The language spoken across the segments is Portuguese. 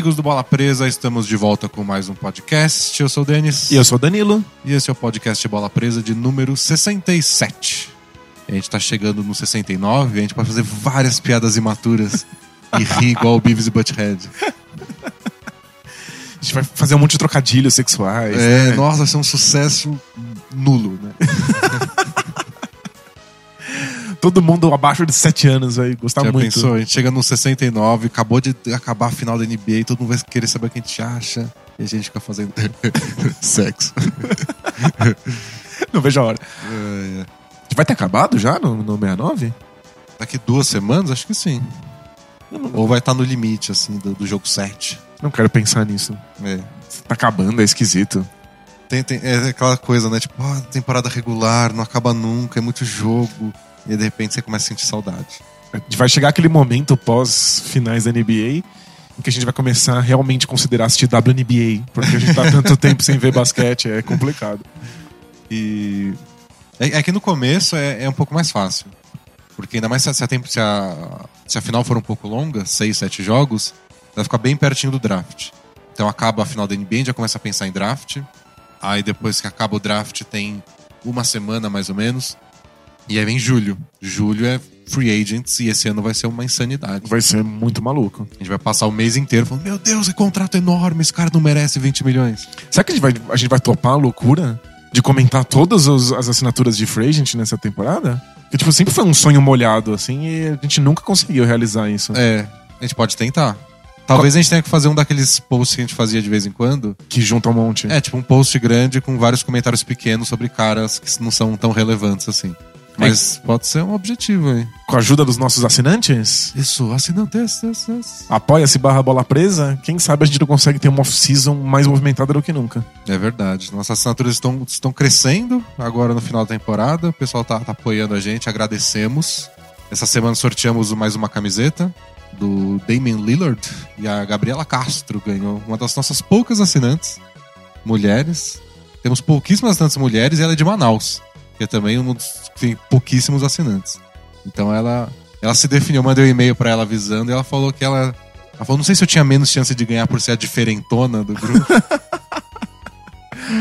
amigos do Bola Presa, estamos de volta com mais um podcast. Eu sou o Denis. E eu sou o Danilo. E esse é o podcast Bola Presa de número 67. A gente tá chegando no 69 a gente pode fazer várias piadas imaturas e rir igual o Beavis e Butthead. A gente vai fazer um monte de trocadilhos sexuais. É, né? nossa, vai ser um sucesso nulo, né? Todo mundo abaixo de 7 anos vai gostar Já muito. pensou? A gente chega no 69, acabou de acabar a final da NBA, todo mundo vai querer saber o que a gente acha. E a gente fica fazendo sexo. Não vejo a hora. É, é. Vai ter acabado já no, no 69? Daqui duas semanas, acho que sim. Ou vai estar no limite, assim, do, do jogo 7. Não quero pensar nisso. É. Tá acabando, é esquisito. Tem, tem- é aquela coisa, né? Tipo, ah, temporada regular, não acaba nunca, é muito jogo. E de repente você começa a sentir saudade. Vai chegar aquele momento pós-finais da NBA em que a gente vai começar a realmente considerar assistir WNBA. Porque a gente tá tanto tempo sem ver basquete, é complicado. E. É, é que no começo é, é um pouco mais fácil. Porque ainda mais se a, se a tempo- se a- se a final for um pouco longa, seis, sete jogos, vai ficar bem pertinho do draft. Então acaba a final da NBA, a gente já começa a pensar em draft. Aí depois que acaba o draft, tem uma semana mais ou menos. E aí vem julho. Julho é free agents e esse ano vai ser uma insanidade. Vai ser muito maluco. A gente vai passar o mês inteiro falando: Meu Deus, que contrato enorme, esse cara não merece 20 milhões. Será que a gente vai, a gente vai topar a loucura de comentar todas os- as assinaturas de free agent nessa temporada? Que, tipo, sempre foi um sonho molhado, assim, e a gente nunca conseguiu realizar isso. É, a gente pode tentar. Talvez a gente tenha que fazer um daqueles posts que a gente fazia de vez em quando. Que junta um monte. É, tipo um post grande com vários comentários pequenos sobre caras que não são tão relevantes assim. Mas pode ser um objetivo aí. Com a ajuda dos nossos assinantes, Isso, assinantes. apoia-se barra bola presa, quem sabe a gente não consegue ter uma off-season mais movimentada do que nunca. É verdade. Nossas assinaturas estão, estão crescendo agora no final da temporada. O pessoal tá, tá apoiando a gente, agradecemos. Essa semana sorteamos mais uma camiseta do Damian Lillard e a Gabriela Castro ganhou uma das nossas poucas assinantes, mulheres. Temos pouquíssimas assinantes mulheres e ela é de Manaus, que é também um dos que tem pouquíssimos assinantes. Então ela, ela se definiu, eu mandei um e-mail pra ela avisando e ela falou que ela. Ela falou, não sei se eu tinha menos chance de ganhar por ser a diferentona do grupo.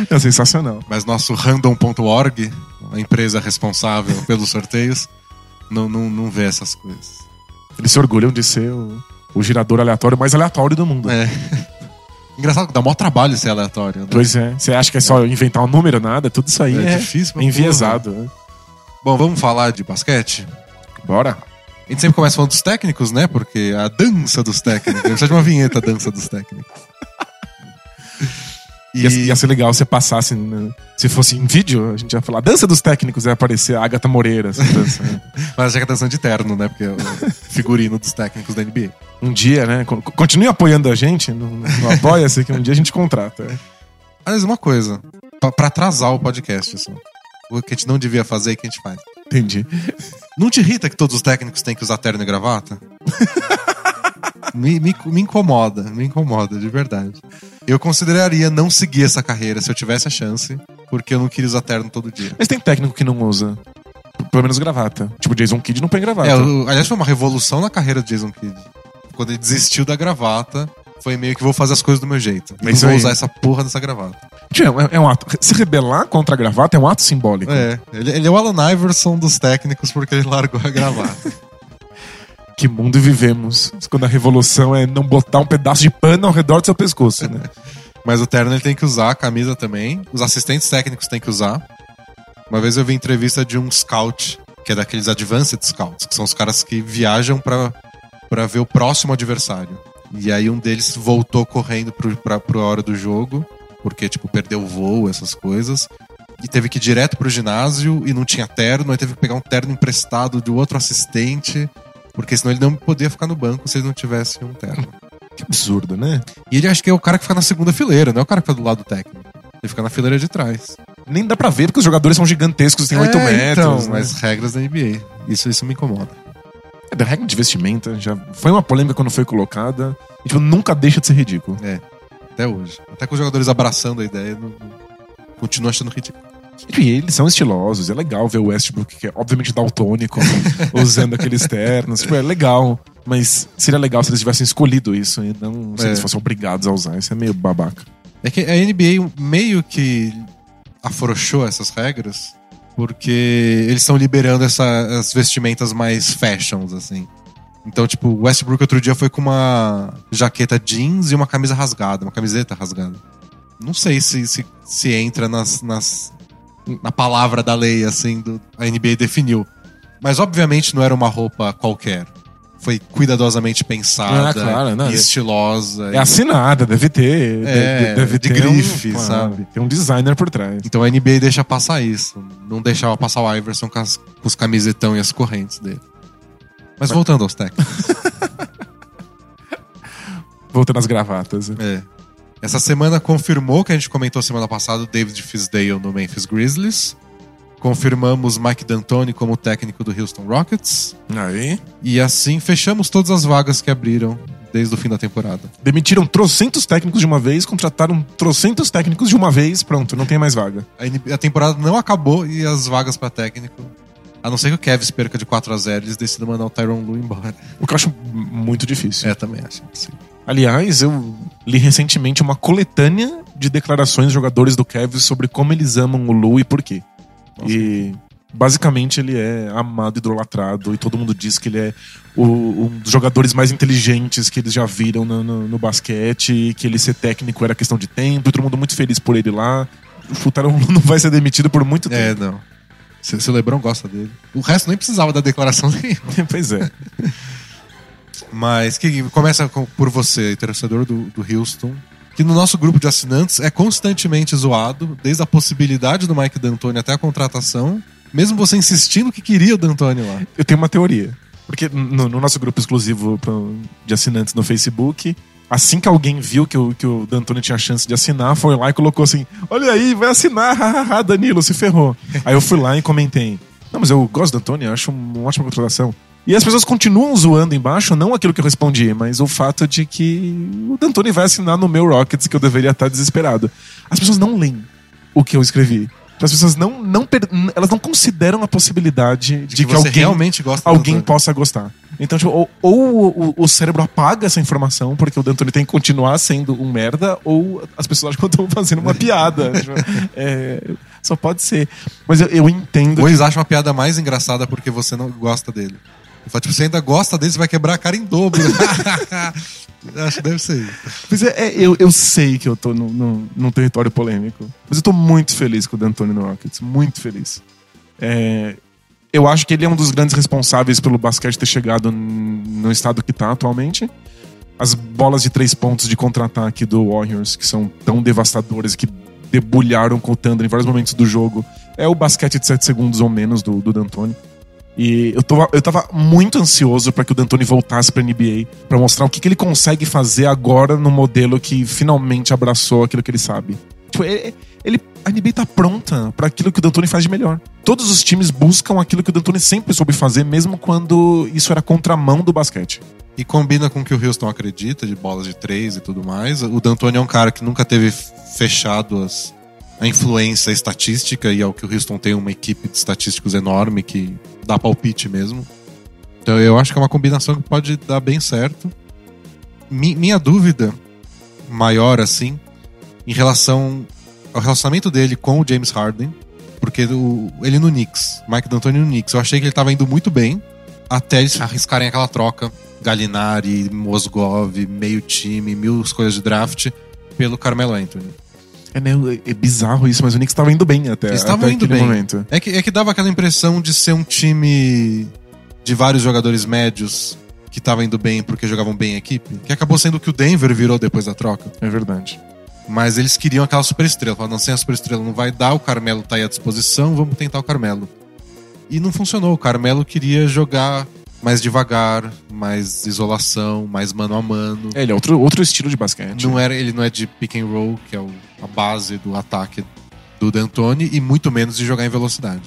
É sensacional. Mas nosso random.org, a empresa responsável pelos sorteios, não, não, não vê essas coisas. Eles se orgulham de ser o, o girador aleatório mais aleatório do mundo. É. Engraçado que dá maior trabalho ser aleatório. Né? Pois é. Você acha que é só inventar um número? Nada, tudo isso aí É é, difícil pra enviesado. né? Bom, vamos falar de basquete? Bora. A gente sempre começa falando dos técnicos, né? Porque a dança dos técnicos. Precisa de uma vinheta, a dança dos técnicos. E... Ia, ia ser legal se passasse, né? se fosse em vídeo, a gente ia falar dança dos técnicos, ia aparecer a Agatha Moreira. Dança, né? Mas já que é dança de terno, né? Porque é o figurino dos técnicos da NBA. Um dia, né? con- Continue apoiando a gente no, no Apoia-se, que um dia a gente contrata. Aliás, uma coisa. Pra, pra atrasar o podcast, assim. O que a gente não devia fazer e que a gente faz. Entendi. Não te irrita que todos os técnicos têm que usar terno e gravata? me, me, me incomoda, me incomoda, de verdade. Eu consideraria não seguir essa carreira se eu tivesse a chance, porque eu não queria usar terno todo dia. Mas tem técnico que não usa. Pelo menos gravata. Tipo, Jason Kidd não põe gravata. É, o- aliás, foi uma revolução na carreira do Jason Kidd. Quando ele desistiu da gravata, foi meio que vou fazer as coisas do meu jeito. E É não vou aí. usar essa porra dessa gravata. É, é um ato. Se rebelar contra a gravata é um ato simbólico. É, ele, ele é o Alan Iverson dos técnicos porque ele largou a gravata. Que mundo vivemos. Quando a revolução é não botar um pedaço de pano ao redor do seu pescoço, né? Mas o terno ele tem que usar, a camisa também. Os assistentes técnicos têm que usar. Uma vez eu vi entrevista de um scout, que é daqueles advanced scouts, que são os caras que viajam pra ver o próximo adversário. E aí um deles voltou correndo pro, pra, pro hora do jogo, porque, tipo, perdeu o voo, essas coisas. E teve que ir direto pro ginásio e não tinha terno, aí teve que pegar um terno emprestado de outro assistente, porque senão ele não podia ficar no banco se ele não tivesse um terno. Que absurdo, né? E ele acho que é o cara que fica na segunda fileira, não é o cara que fica do lado do técnico. Ele fica na fileira de trás. Nem dá pra ver porque os jogadores são gigantescos, têm 8 É, metros. Então, né? mas regras da NBA. Isso, isso me incomoda. É, da regra de vestimenta já foi uma polêmica quando foi colocada. E, tipo, nunca deixa de ser ridículo. É. Até hoje. Até com os jogadores abraçando a ideia, não, não- continuo achando ridículo. E eles são estilosos, é legal ver o Westbrook, que é obviamente daltônico, usando aqueles ternos. Tipo, é legal. Mas seria legal se eles tivessem escolhido isso e não se É. eles fossem obrigados a usar. Isso é meio babaca. É que a NBA meio que afrouxou essas regras porque eles estão liberando essa- as vestimentas mais fashions, assim. Então, tipo, o Westbrook outro dia foi com uma jaqueta jeans e uma camisa rasgada, uma camiseta rasgada. Não sei se, se, se entra nas, nas, na palavra da lei, assim, do, a NBA definiu. Mas, obviamente, não era uma roupa qualquer. Foi cuidadosamente pensada Ah, claro, não, e é- estilosa. É assinada, deve ter. É, de- deve de ter grife, um, sabe? Tem um designer por trás. Então a NBA deixa passar isso. Não deixava passar o Iverson com, as- com os camisetão e as correntes dele. Mas voltando aos técnicos. Voltando às gravatas. é. Essa semana confirmou que a gente comentou semana passada o David Fisdale no Memphis Grizzlies. Confirmamos Mike D'Antoni como técnico do Houston Rockets. Aí. E assim fechamos todas as vagas que abriram desde o fim da temporada. Demitiram trocentos técnicos de uma vez, contrataram trocentos técnicos de uma vez, pronto, não tem mais vaga. A, a temporada não acabou e as vagas pra técnico. A não ser que o Kevs perca de 4 a 0 eles decidam mandar o Tyron Lu embora. O que eu acho muito difícil. É, também acho. Sim. Aliás, eu li recentemente uma coletânea de declarações de jogadores do Cavs sobre como eles amam o Lu e por quê. E basicamente ele é amado, idolatrado, e todo mundo diz que ele é o- um dos jogadores mais inteligentes que eles já viram no, no- no basquete, que ele ser técnico era questão de tempo, e todo mundo muito feliz por ele lá. O Lue não vai ser demitido por muito É, tempo. não. Se, se o Lebron gosta dele. O resto nem precisava da declaração nenhuma. pois é. Mas que começa com- por você, torcedor do, do Houston, que no nosso grupo de assinantes é constantemente zoado, desde a possibilidade do Mike D'Antoni até a contratação, mesmo você insistindo que queria o D'Antoni lá. Eu tenho uma teoria. Porque no, no nosso grupo exclusivo de assinantes no Facebook, assim que alguém viu que o, que o D'Antoni tinha chance de assinar, foi lá e colocou assim: Olha aí, vai assinar, hahaha, Danilo, se ferrou. aí eu fui lá e comentei: Não, mas eu gosto do D'Antoni, acho uma ótima contratação. E as pessoas continuam zoando embaixo, não aquilo que eu respondi, mas o fato de que o D'Antoni vai assinar no meu Rockets, que eu deveria estar desesperado. As pessoas não leem o que eu escrevi. As pessoas não, não elas não consideram a possibilidade de, De que, você alguém realmente gosta alguém possa gostar. Então, tipo, ou, ou o, o cérebro apaga essa informação, porque o D'Antoni tem que continuar sendo um merda, ou as pessoas acham que eu tô fazendo uma piada. Tipo, é, só pode ser. Mas eu, eu entendo. Ou eles acham a piada mais engraçada porque você não gosta dele. Eu falo, tipo, você ainda gosta dele, você vai quebrar a cara em dobro. Acho que deve ser isso. Mas é, é, eu, eu sei que eu tô num, num, num território polêmico. Mas eu tô muito feliz com o D'Antoni no Rockets. Muito feliz. É, eu acho que ele é um dos grandes responsáveis pelo basquete ter chegado no estado que tá atualmente. As bolas de três pontos de contra-ataque do Warriors, que são tão devastadoras, que debulharam com o Thunder em vários momentos do jogo, é o basquete de 7 segundos ou menos do, do D'Antoni. E eu, tô, eu tava muito ansioso para que o D'Antoni voltasse pra NBA, pra mostrar o que, que ele consegue fazer agora no modelo que finalmente abraçou aquilo que ele sabe. Tipo, ele, ele- a NBA tá pronta para aquilo que o D'Antoni faz de melhor. Todos os times buscam aquilo que o D'Antoni sempre soube fazer, mesmo quando isso era contramão do basquete. E combina com o que o Houston acredita, de bolas de três e tudo mais. O D'Antoni é um cara que nunca teve fechado as, a influência estatística, e é o que o Houston tem uma equipe de estatísticos enorme que dá palpite mesmo. Então eu acho que é uma combinação que pode dar bem certo. Mi- minha dúvida maior, assim, em relação ao relacionamento dele com o James Harden, porque o- ele no Knicks, Mike D'Antoni no Knicks, eu achei que ele tava indo muito bem, até eles arriscarem aquela troca, Galinari, Mosgov, meio time, mil escolhas de draft, pelo Carmelo Anthony. É, meio, é bizarro isso, mas o Knicks tava indo bem até, Eles até indo aquele bem. momento. É que, é que dava aquela impressão de ser um time de vários jogadores médios que tava indo bem porque jogavam bem em equipe, que acabou sendo o que o Denver virou depois da troca. É verdade. Mas eles queriam aquela superestrela. Falaram, não, sem a superestrela não vai dar, o Carmelo tá aí à disposição, vamos tentar o Carmelo. E não funcionou. O Carmelo queria jogar mais devagar, mais isolação, mais mano a mano. É, ele é outro, outro estilo de basquete. Não era, ele não é de pick and roll, que é o- a base do ataque do D'Antoni, e muito menos de jogar em velocidade.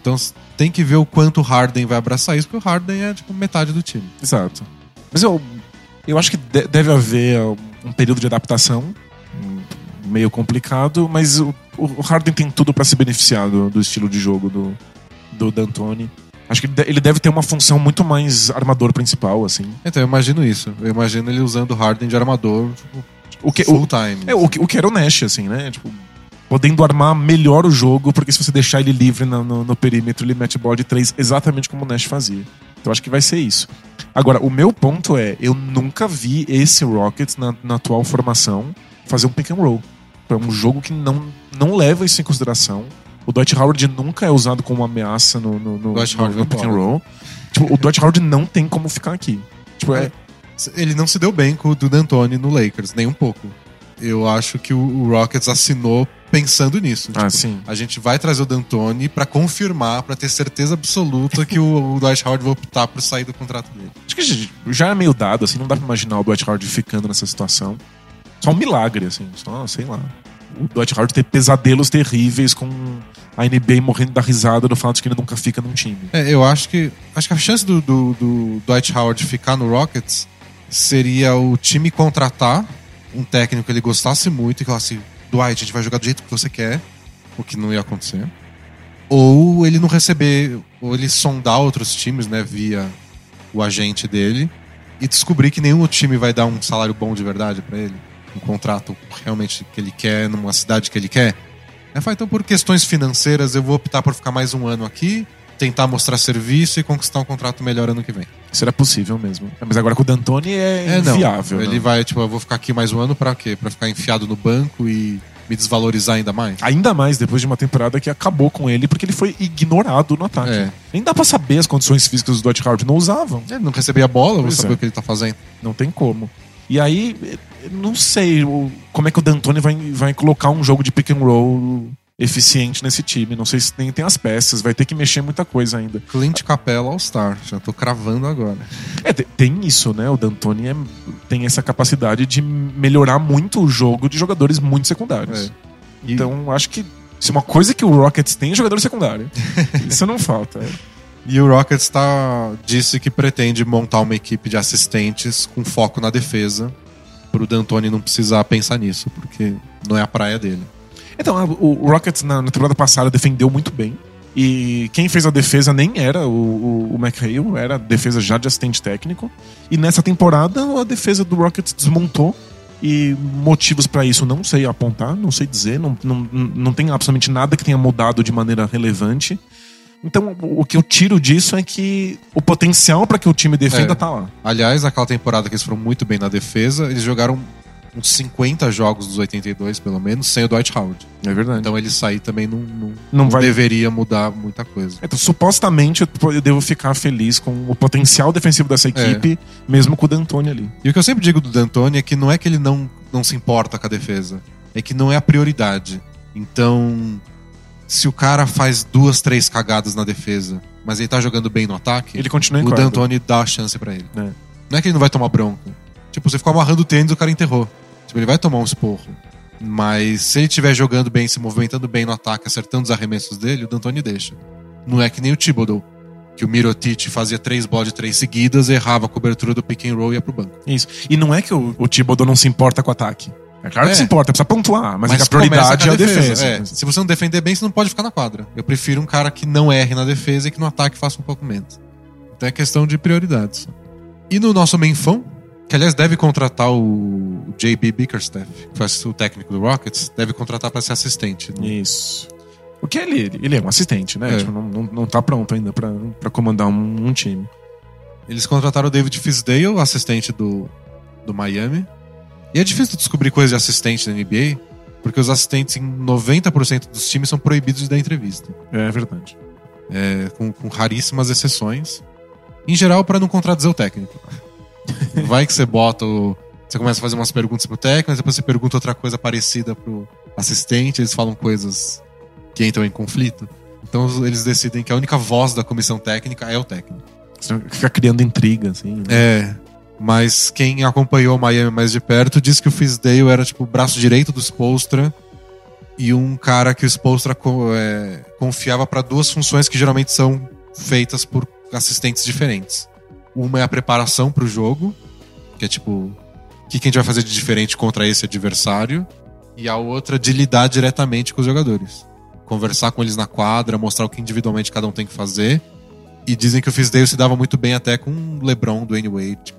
Então tem que ver o quanto o Harden vai abraçar isso, porque o Harden é tipo metade do time. Exato. Mas eu, eu acho que de- deve haver um período de adaptação um, meio complicado, mas o, o Harden tem tudo pra se beneficiar do, do estilo de jogo do, do D'Antoni. Acho que ele de- ele deve ter uma função muito mais armador principal, assim. Então, eu imagino isso. Eu imagino ele usando o Harden de armador tipo, O que, full o, time. é, o, que, o que era o Nash, assim, né? Tipo, podendo armar melhor o jogo, porque se você deixar ele livre no, no- no perímetro, ele mete bola de três exatamente como o Nash fazia. Então acho que vai ser isso. Agora, o meu ponto é, eu nunca vi esse Rockets na, na atual formação fazer um pick and roll. É um jogo que não, não leva isso em consideração. O Dwight Howard nunca é usado como uma ameaça no, no, no, Dwight no- Howard no pick and roll. Tipo, o Dwight Howard não tem como ficar aqui. Tipo, é, Ele não se deu bem com o do D'Antoni no Lakers, nem um pouco. Eu acho que o, Rockets assinou pensando nisso. Ah, Tipo, sim. A gente vai trazer o D'Antoni pra confirmar, pra ter certeza absoluta que o, o Dwight Howard vai optar por sair do contrato dele. Acho que já é meio dado, assim, não dá pra imaginar o Dwight Howard ficando nessa situação. Só um milagre, assim, só, sei lá. O Dwight Howard ter pesadelos terríveis com a NBA morrendo da risada do fato de que ele nunca fica num time. É, eu acho que acho que a chance do, do, do Dwight Howard ficar no Rockets seria o time contratar um técnico que ele gostasse muito e falasse: Dwight, a gente vai jogar do jeito que você quer, o que não ia acontecer. Ou ele não receber, ou ele sondar outros times, né, via o agente dele e descobrir que nenhum time vai dar um salário bom de verdade pra ele, um contrato realmente que ele quer, numa cidade que ele quer. Aí fala, então por questões financeiras eu vou optar por ficar mais um ano aqui, tentar mostrar serviço e conquistar um contrato melhor ano que vem. Isso era possível mesmo. É, Mas agora com o D'Antoni é, não. inviável. Ele né? vai, tipo, eu vou ficar aqui mais um ano pra quê? Pra ficar enfiado no banco e me desvalorizar ainda mais? Ainda mais depois de uma temporada que acabou com ele porque ele foi ignorado no ataque. É. Nem dá pra saber as condições físicas do Dwight Howard. Não usavam. Ele não recebia a bola, vou saber é. o que ele tá fazendo. Não tem como. E aí, não sei como é que o D'Antoni vai, vai colocar um jogo de pick and roll eficiente nesse time. Não sei se nem tem as peças, vai ter que mexer muita coisa ainda. Clint Capella All-Star, já tô cravando agora. É, te- tem isso, né? O D'Antoni é- tem essa capacidade de melhorar muito o jogo de jogadores muito secundários. É. E- Então, acho que se uma coisa que o Rockets tem é jogador secundário. isso não falta. E o Rockets tá, disse que pretende montar uma equipe de assistentes com foco na defesa, pro D'Antoni não precisar pensar nisso, porque não é a praia dele. Então, o Rockets na, temporada passada defendeu muito bem. E quem fez a defesa nem era o, o, o McHale, era a defesa já de assistente técnico. E nessa temporada a defesa do Rockets desmontou. E motivos pra isso não sei apontar, não sei dizer, não, não, não tem absolutamente nada que tenha mudado de maneira relevante. Então, o que eu tiro disso é que o potencial pra que o time defenda É. tá lá. Aliás, naquela temporada que eles foram muito bem na defesa, eles jogaram uns 50 jogos dos 82, pelo menos, sem o Dwight Howard. É verdade. Então ele sair também não, não, Não não vai- deveria mudar muita coisa. Então, supostamente, eu devo ficar feliz com o potencial defensivo dessa equipe, mesmo com o D'Antoni ali. E o que eu sempre digo do D'Antoni é que não é que ele não, não se importa com a defesa, é que não é a prioridade. Então, se o cara faz duas, três cagadas na defesa, mas ele tá jogando bem no ataque, Ele continua em o. D'Antoni dá a chance pra ele. É. Não é que ele não vai tomar bronca. Tipo, você ficou amarrando o tênis, o cara enterrou. Tipo, ele vai tomar um esporro. Mas se ele estiver jogando bem, se movimentando bem no ataque, acertando os arremessos dele, o D'Antoni deixa. Não é que nem o Thibodeau, que o Mirotic fazia três bolas de três seguidas, errava a cobertura do pick and roll e ia pro banco. Isso. E não é que o, o Thibodeau não se importa com o ataque. É claro que É. se importa, precisa pontuar, mas, é que a prioridade é a defesa. É, se você não defender bem, você não pode ficar na quadra. Eu prefiro um cara que não erre na defesa e que no ataque faça um pouco menos. Então é questão de prioridades. E no nosso menfão, que aliás deve contratar o JB Bickerstaff, que foi o técnico do Rockets, deve contratar para ser assistente. no- Isso. Porque ele, ele é um assistente, né? É. Tipo, não, não, não tá pronto ainda pra, pra comandar um, um time. Eles contrataram o David Fisdale, assistente do, do Miami. E é difícil descobrir coisa de assistente na NBA, porque os assistentes em 90% dos times são proibidos de dar entrevista. É verdade. é, com, com raríssimas exceções. Em geral, para não contradizer o técnico. Vai que você bota o. Você começa a fazer umas perguntas pro técnico, mas depois você pergunta outra coisa parecida pro assistente, eles falam coisas que entram em conflito. Então eles decidem que a única voz da comissão técnica é o técnico. Você fica criando intriga, assim. né? É. Mas quem acompanhou Miami mais de perto disse que o Fisdale era tipo o braço direito do Spolstra e um cara que o Spolstra é, confiava para duas funções que geralmente são feitas por assistentes diferentes. Uma é a preparação para o jogo, que é tipo o que que a gente vai fazer de diferente contra esse adversário, e a outra de lidar diretamente com os jogadores. Conversar com eles na quadra, mostrar o que individualmente cada um tem que fazer E dizem que o Fisdale se dava muito bem até com o LeBron, Dwayne Wade.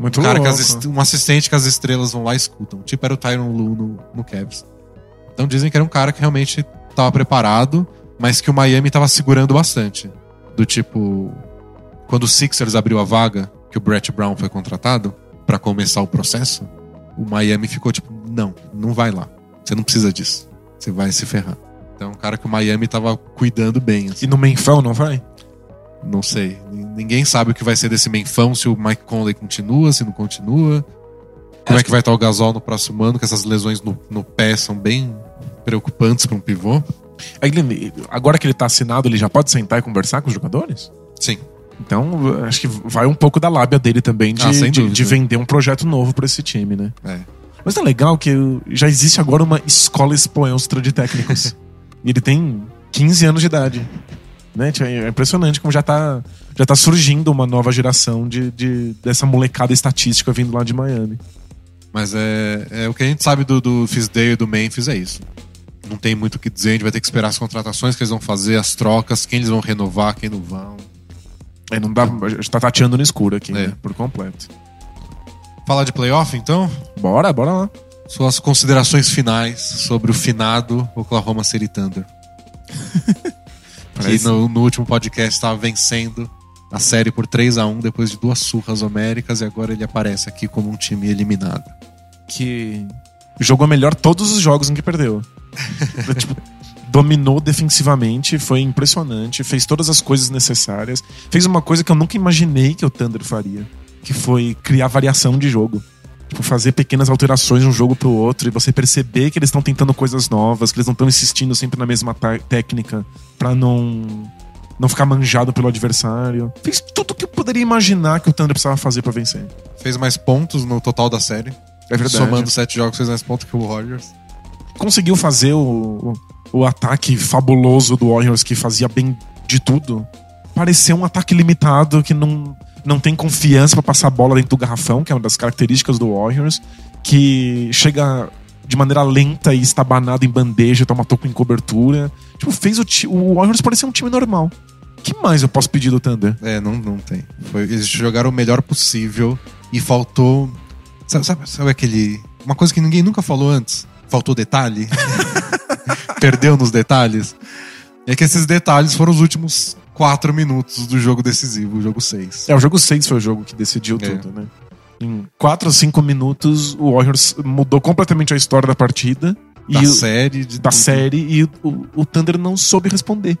Muito Um cara louco. as um assistente que as estrelas vão lá e escutam. Tipo era o Tyron Lu no, no Cavs. Então dizem que era um cara que realmente tava preparado, mas que o Miami tava segurando bastante. Do tipo, quando o Sixers abriu a vaga, que o Brett Brown foi contratado pra começar o processo, o Miami ficou tipo, não, não vai lá. Você não precisa disso. Você vai se ferrar. Então é um cara que o Miami tava cuidando bem. assim. E no Menfão, não vai? Não sei. Ninguém sabe o que vai ser desse menfão, se o Mike Conley continua, se não continua. Como é que vai estar o Gasol no próximo ano, que essas lesões no, no pé são bem preocupantes para um pivô. Ele- agora que ele tá assinado, ele já pode sentar e conversar com os jogadores? Sim. Então, acho que vai um pouco da lábia dele também de, Ah, de, de vender um projeto novo pra esse time, né? É. Mas é legal que já existe agora uma escola expoenstra de técnicos. e ele tem 15 anos de idade. Né? Tipo, É impressionante como já tá, já tá surgindo uma nova geração de, de- dessa molecada estatística vindo lá de Miami. Mas é, é o que a gente sabe do, do Fisdale e do Memphis é isso. Não tem muito o que dizer, a gente vai ter que esperar as contratações que eles vão fazer, as trocas, quem eles vão renovar, quem não vão. É, não dá, a gente tá tateando no escuro aqui, É. né? Por completo. Falar de playoff, então? Bora, bora lá. Suas considerações finais sobre o finado Oklahoma City Thunder. Que no, no último podcast estava vencendo a série por 3 a 1 depois de duas surras homéricas e agora ele aparece aqui como um time eliminado. que jogou melhor todos os jogos em que perdeu. tipo, dominou defensivamente, foi impressionante, fez todas as coisas necessárias, fez uma coisa que eu nunca imaginei que o Thunder faria, que foi criar variação de jogo. Tipo, fazer pequenas alterações de um jogo pro outro e você perceber que eles estão tentando coisas novas, que eles não estão insistindo sempre na mesma técnica pra não não ficar manjado pelo adversário. Fez tudo que eu poderia imaginar que o Thunder precisava fazer pra vencer. Fez mais pontos no total da série. É verdade. Somando sete jogos, fez mais pontos que o Warriors. conseguiu fazer o, o, o ataque fabuloso do Warriors que fazia bem de tudo. Pareceu um ataque limitado que não, não tem confiança pra passar a bola dentro do garrafão, que é uma das características do Warriors, que chega de maneira lenta e estabanado em bandeja, toma toco em cobertura. Tipo, fez o, o Warriors parecer um time normal. O que mais eu posso pedir do Thunder? É, não, não tem. Foi- eles jogaram o melhor possível e faltou. Sabe, sabe, sabe aquele. Uma coisa que ninguém nunca falou antes? Faltou detalhe? Perdeu nos detalhes? É que esses detalhes foram os últimos quatro minutos do jogo decisivo, o jogo 6. É, o jogo 6 foi o jogo que decidiu É. tudo, né? Em 4 ou 5 minutos, o Warriors mudou completamente a história da partida. Da e série. Da tudo. série e o, o Thunder não soube responder.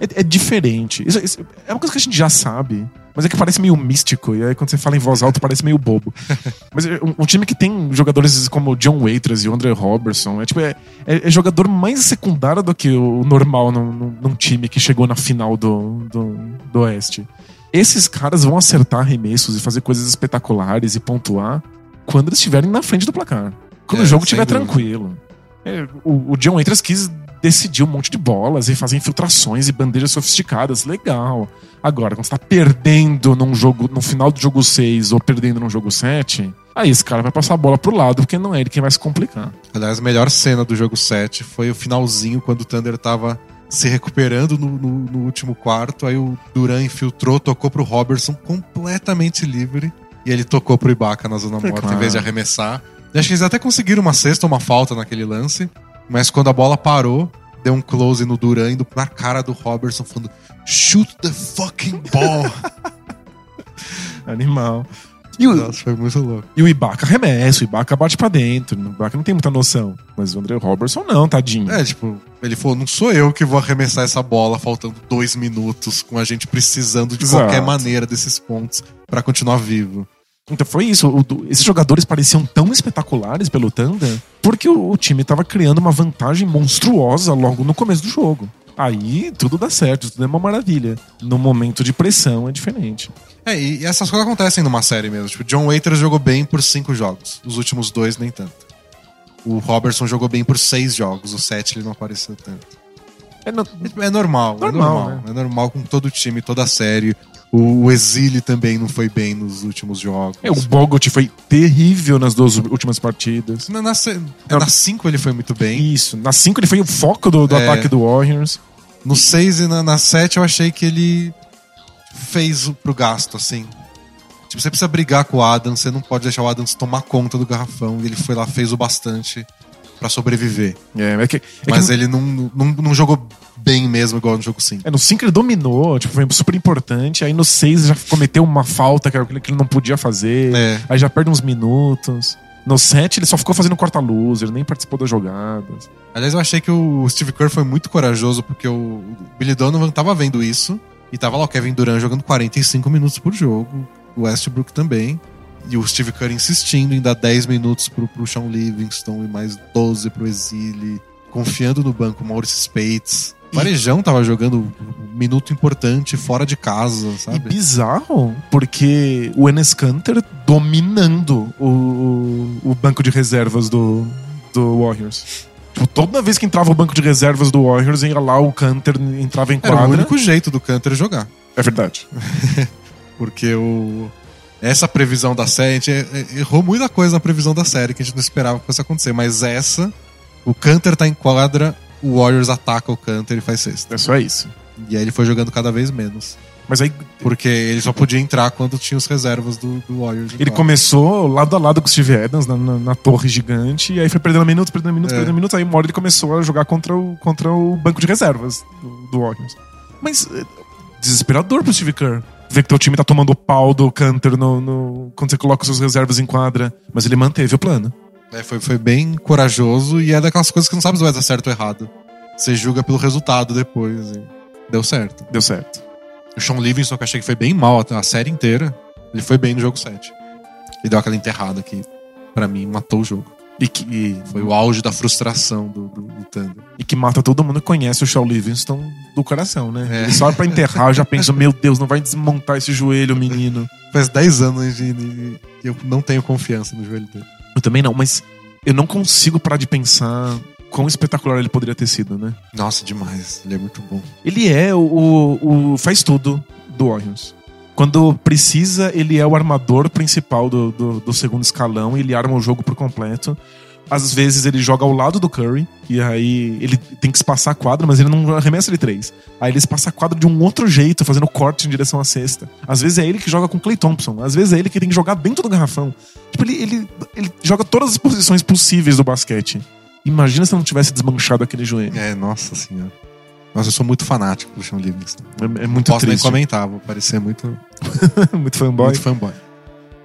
É, é diferente. Isso, isso é uma coisa que a gente já sabe, mas é que parece meio místico. E aí quando você fala em voz alta parece meio bobo. mas é um, um time que tem jogadores como o John Waiters e o Andre Robertson é, tipo, é, é- é jogador mais secundário do que o normal num, num- time que chegou na final do, do, do Oeste. Esses caras vão acertar arremessos e fazer coisas espetaculares e pontuar quando eles estiverem na frente do placar. Quando É, o jogo estiver tranquilo. É, o, o John Waiters quis decidir um monte de bolas e fazer infiltrações e bandejas sofisticadas. Legal. Agora, quando você tá perdendo num jogo, no final do jogo 6 ou perdendo num jogo 7, aí esse cara vai passar a bola pro lado, porque não é ele quem vai se complicar. Aliás, a melhor cena do jogo 7 foi o finalzinho, quando o Thunder tava se recuperando no, no- no último quarto. Aí o Duran infiltrou, tocou pro Robertson completamente livre. E ele tocou pro Ibaka na zona É morta claro. em vez de arremessar. Acho que eles até conseguiram uma cesta ou uma falta naquele lance. Mas quando a bola parou, deu um close no Duran indo na cara do Robertson, falando: Shoot the fucking ball! Animal. E o, Nossa, foi muito louco. e o Ibaka arremessa, o Ibaka bate pra dentro. O Ibaka não tem muita noção. Mas o André Robertson não, tadinho. É, tipo, ele falou: não sou eu que vou arremessar essa bola faltando dois minutos, com a gente precisando de Exato. qualquer maneira desses pontos pra continuar vivo. Então foi isso. O- esses jogadores pareciam tão espetaculares pelo Thunder porque o, o time tava criando uma vantagem monstruosa logo no começo do jogo. Aí tudo dá certo, tudo é uma maravilha. No momento de pressão é diferente. É, e, essas coisas acontecem numa série mesmo. Tipo, John Waiters jogou bem por cinco jogos, os últimos dois nem tanto. O Robertson jogou bem por seis jogos, o sete ele não apareceu tanto. É, no- É normal, é Normal, normal. né? É normal com todo time, toda série. O, o Exile também não foi bem nos últimos jogos. é, o Bogut foi terrível nas duas últimas partidas. Na, na, se- na cinco ele foi muito bem. Isso. Na 5 ele foi o foco do, do É. ataque do Warriors. No 6 e na, na 7 eu achei que ele fez o- pro gasto, assim. Tipo, você precisa brigar com o Adams, você não pode deixar o Adams tomar conta do garrafão. E ele foi lá, fez o bastante pra sobreviver. É, é que, é que Mas no- ele não, não, não jogou bem mesmo, igual no jogo 5. É, no 5 ele dominou, tipo, foi super importante. Aí no 6 já cometeu uma falta que era aquilo que ele não podia fazer. É. Aí já perde uns minutos. No 7 ele só ficou fazendo corta-luz, ele nem participou das jogadas. Aliás, eu achei que o Steve Kerr foi muito corajoso, porque o Billy Donovan tava vendo isso. E tava lá o Kevin Durant jogando 45 minutos por jogo. O Westbrook também. E o Steve Kerr insistindo em dar 10 minutos pro, pro Sean Livingston e mais 12 pro Exile. Confiando no banco, Maurice Spates. O Varejão tava jogando um minuto importante fora de casa, E sabe? bizarro, porque o Enes Kanter dominando o, o, o banco de reservas do, do Warriors. Tipo, toda vez que entrava o banco de reservas do Warriors, ia lá o Kanter entrava em Era quadra. o único jeito do Canter jogar. É verdade. Porque o. Essa previsão da série, a gente er- errou muita coisa na previsão da série, que a gente não esperava que fosse acontecer. Mas essa, o Canter tá em quadra, o Warriors ataca o Canter e faz sexta. É só isso. E aí ele foi jogando cada vez menos. Mas aí Porque ele só podia entrar quando tinha os reservas do, do Warriors. ele começou lado a lado com o Steve Adams na, na- na torre gigante, e aí foi perdendo minutos, perdendo minutos, É. perdendo minutos. Aí uma hora ele começou a jogar contra o, contra o banco de reservas do, do Warriors. Mas é, desesperador pro Steve Kerr. Ver que teu time tá tomando pau do Canter no, no- quando você coloca os seus reservas em quadra. Mas ele manteve o plano. É, foi, foi bem corajoso e é daquelas coisas que não sabe se vai dar certo ou errado. Você julga pelo resultado depois. e deu certo. Deu certo. O Sean Livingston, que eu achei que foi bem mal a série inteira, ele foi bem no jogo 7. E deu aquela enterrada que, pra mim, matou o jogo. E que, e, Foi o auge da frustração do, do, do Thunder. e que mata todo mundo que conhece o Shaw Livingston do coração, né? É. Só pra enterrar, eu já penso, meu Deus, não vai desmontar esse joelho, menino. Faz 10 anos e eu não tenho confiança no joelho dele. Eu também não, mas eu não consigo parar de pensar quão espetacular ele poderia ter sido, né? Nossa, demais. Ele é muito bom. Ele é o, o, o faz tudo do Warriors. Quando precisa, ele é o armador principal do, do, do segundo escalão e ele arma o jogo por completo. Às vezes ele joga ao lado do Curry, e aí ele tem que espaçar a quadra, mas ele não arremessa de três. Aí ele espaça a quadra de um outro jeito, fazendo corte em direção à cesta. Às vezes é ele que joga com Clay Thompson, às vezes é ele que tem que jogar dentro do garrafão. Tipo, ele, ele, ele joga todas as posições possíveis do basquete. Imagina se não tivesse desmanchado aquele joelho. É, nossa senhora. Nossa, eu sou muito fanático do Sean Livingston. É, é muito Posso nem triste. comentar, vou parecer muito, muito fanboy. muito fanboy.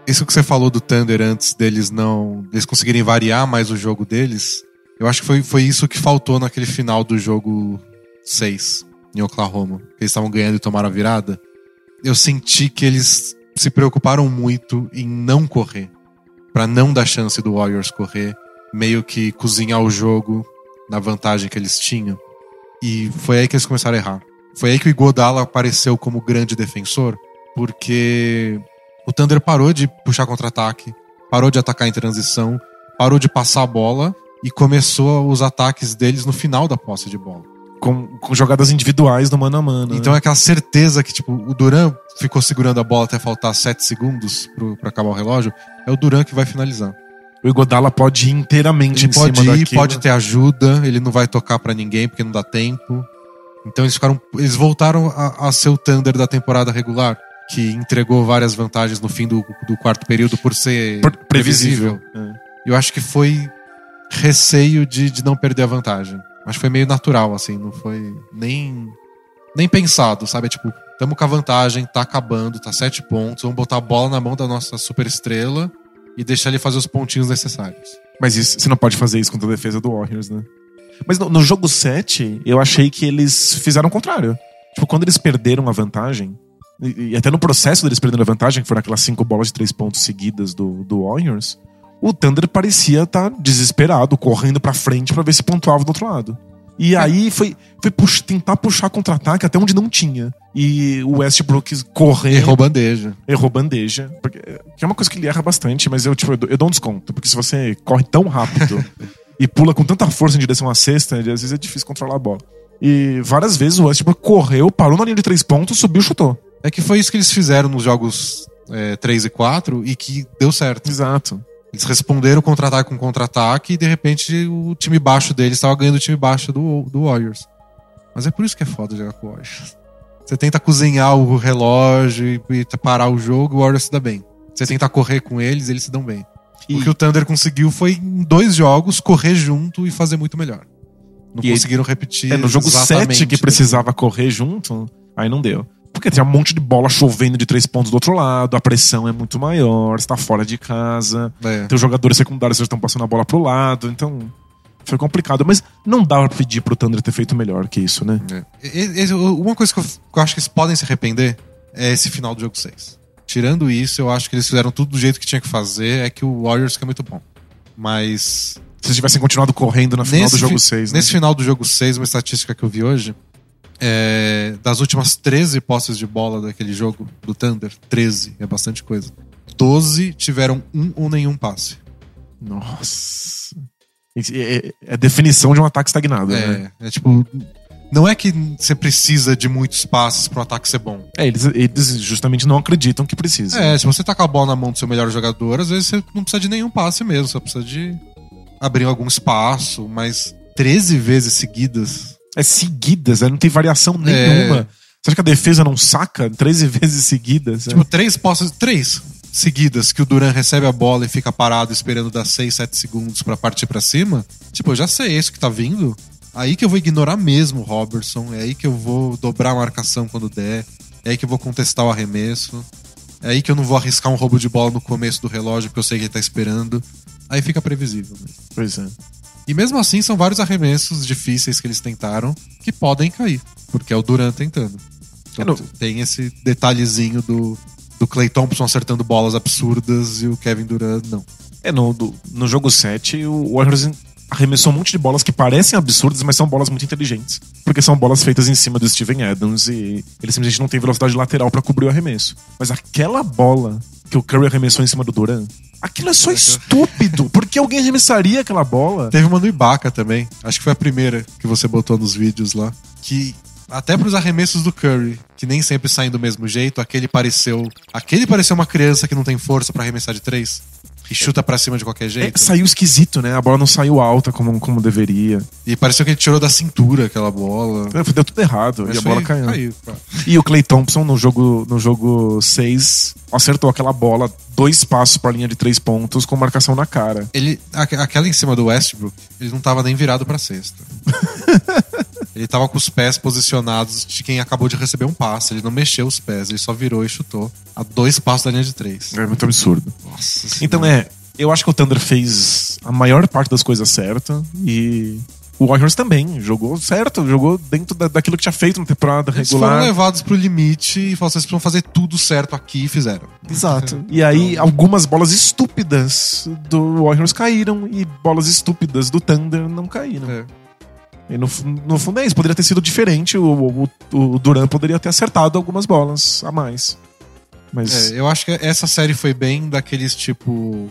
Isso que você falou do Thunder antes deles não. Eles conseguirem variar mais o jogo deles. Eu acho que foi, foi isso que faltou naquele final do jogo 6 em Oklahoma. Que eles estavam ganhando e tomaram a virada. Eu senti que eles se preocuparam muito em não correr. Pra não dar chance do Warriors correr. Meio que cozinhar o jogo na vantagem que eles tinham. E foi aí que eles começaram a errar. Foi aí que o Igodala apareceu como grande defensor. Porque o Thunder parou de puxar contra-ataque, parou de atacar em transição, parou de passar a bola e começou os ataques deles no final da posse de bola. com, com jogadas individuais no mano a mano. Então né? é aquela certeza que, tipo, o Duran ficou segurando a bola até faltar 7 segundos pro, pra acabar o relógio, é o Duran que vai finalizar. o Igodala pode ir inteiramente Ele em pode cima ir, daquilo. pode ter ajuda, ele não vai tocar pra ninguém porque não dá tempo. Então eles ficaram. Eles voltaram a, a ser o Thunder da temporada regular, que entregou várias vantagens no fim do, do quarto período por ser Pre- previsível. É. Eu acho que foi receio de, de não perder a vantagem. Mas foi meio natural, assim, não foi nem, nem pensado, sabe? É tipo, tamo com a vantagem, tá acabando, tá sete pontos, vamos botar a bola na mão da nossa super estrela e deixar ele fazer os pontinhos necessários. Mas isso, você não pode fazer isso contra a defesa do Warriors, né? Mas no, no jogo 7, eu achei que eles fizeram o contrário. Tipo, quando eles perderam a vantagem, e, e até no processo deles perderem a vantagem, que foram aquelas cinco bolas de três pontos seguidas do, do Warriors, o Thunder parecia estar desesperado, correndo pra frente pra ver se pontuava do outro lado. E aí foi, foi tentar puxar contra-ataque até onde não tinha. E o Westbrook correr Errou bandeja. errou bandeja. Porque, que é uma coisa que ele erra bastante, mas eu, tipo, eu, dou- eu dou um desconto. Porque se você corre tão rápido e pula com tanta força em direção à cesta, às vezes é difícil controlar a bola. E várias vezes o Westbrook correu, parou na linha de três pontos, subiu e chutou. É que foi isso que eles fizeram nos jogos é, 3 e 4 e que deu certo. Exato. Eles responderam contra-ataque com contra-ataque e de repente o time baixo deles estava ganhando o time baixo do, do Warriors. Mas é por isso que é foda jogar com o Warriors. Você tenta cozinhar o relógio e, parar o jogo, o Warriors se dá bem. Você tenta correr com eles, eles se dão bem. E- O que o Thunder conseguiu foi, em dois jogos, correr junto e fazer muito melhor. Não E- conseguiram repetir. É, no jogo exatamente 7 que precisava correr junto, aí não deu. Porque tem um monte de bola chovendo de três pontos do outro lado, a pressão é muito maior, você tá fora de casa, É. tem os jogadores secundários que estão passando a bola pro lado, então foi complicado. Mas não dá pra pedir pro Thunder ter feito melhor que isso, né? É. E- e- Uma coisa que eu, que eu acho que eles podem se arrepender é esse final do jogo 6. Tirando isso, eu acho que eles fizeram tudo do jeito que tinha que fazer. É que o Warriors que é muito bom. Mas. Se eles tivessem continuado correndo na final do jogo fi- 6, né? Nesse final do jogo 6, uma estatística que eu vi hoje. É, das últimas 13 posses de bola daquele jogo do Thunder, 13, é bastante coisa. 12 tiveram um ou nenhum passe. Nossa. É, é- é a definição de um ataque estagnado, né? É, é tipo. Não é que você precisa de muitos passes para o ataque ser bom. É, eles, eles justamente não acreditam que precisa. É, se você tá com a bola na mão do seu melhor jogador, às vezes você não precisa de nenhum passe mesmo, você precisa de abrir algum espaço, mas 13 vezes seguidas. É seguidas, né? não tem variação nenhuma. Você acha que a defesa não saca 13 vezes seguidas? Tipo, três posses, três seguidas que o Duran recebe a bola e fica parado esperando dar 6, 7 segundos pra partir pra cima. Tipo, eu já sei, é isso que tá vindo. Aí que eu vou ignorar mesmo o Robertson, é aí que eu vou dobrar a marcação quando der, é aí que eu vou contestar o arremesso. É aí que eu não vou arriscar um roubo de bola no começo do relógio porque eu sei que ele tá esperando. Aí fica previsível. Né? Pois é. E mesmo assim, são vários arremessos difíceis que eles tentaram que podem cair, porque é o Duran tentando. Então, É, Tem esse detalhezinho do, do Clay Thompson acertando bolas absurdas e o Kevin Durant não. É, no, do- no jogo 7, o Warriors arremessou um monte de bolas que parecem absurdas, mas são bolas muito inteligentes. Porque são bolas feitas em cima do Steven Adams e ele simplesmente não tem velocidade lateral pra cobrir o arremesso. Mas aquela bola que o Curry arremessou em cima do Duran, aquilo é só estúpido. Por que alguém arremessaria aquela bola? Teve uma no Ibaka também, acho que foi a primeira que você botou nos vídeos lá, que até pros arremessos do Curry, que nem sempre saem do mesmo jeito, aquele pareceu, aquele pareceu uma criança que não tem força pra arremessar de três. E chuta pra cima de qualquer É, jeito. saiu esquisito, né? A bola não saiu alta como, como deveria. E pareceu que ele tirou da cintura aquela bola. É, Deu tudo errado Mas e a bola caiu. caiu. E o Clay Thompson no jogo no jogo 6 acertou aquela bola, dois passos pra linha de três pontos com marcação na cara. Ele, aque- aquela em cima do Westbrook, ele não tava nem virado pra cesta. ele tava com os pés posicionados de quem acabou de receber um passe. Ele não mexeu os pés, ele só virou e chutou a dois passos da linha de três. É muito absurdo. Nossa Então Senhora. é, eu acho que o Thunder fez a maior parte das coisas certa e o Warriors também jogou certo, jogou dentro da- daquilo que tinha feito na temporada Eles foram regular. levados pro limite e falaram: vocês precisam fazer tudo certo aqui e fizeram. Exato. E aí algumas bolas estúpidas do Warriors caíram e bolas estúpidas do Thunder não caíram. É. E no, no fundo é isso, poderia ter sido diferente, o, o, o Duran poderia ter acertado algumas bolas a mais. Mas É, eu acho que essa série foi bem daqueles tipo.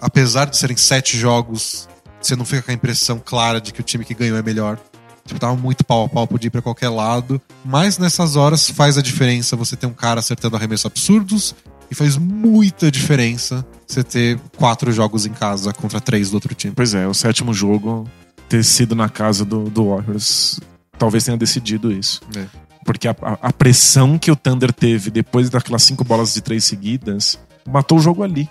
Apesar de serem sete jogos, você não fica com a impressão clara de que o time que ganhou é melhor. Tipo, tava muito pau a pau, podia ir pra qualquer lado. Mas nessas horas faz a diferença você ter um cara acertando arremessos absurdos. E faz muita diferença você ter quatro jogos em casa contra três do outro time. Pois é, o sétimo jogo ter sido na casa do, do Warriors talvez tenha decidido isso. É. Porque a, a- pressão que o Thunder teve depois daquelas cinco bolas de três seguidas matou o jogo ali.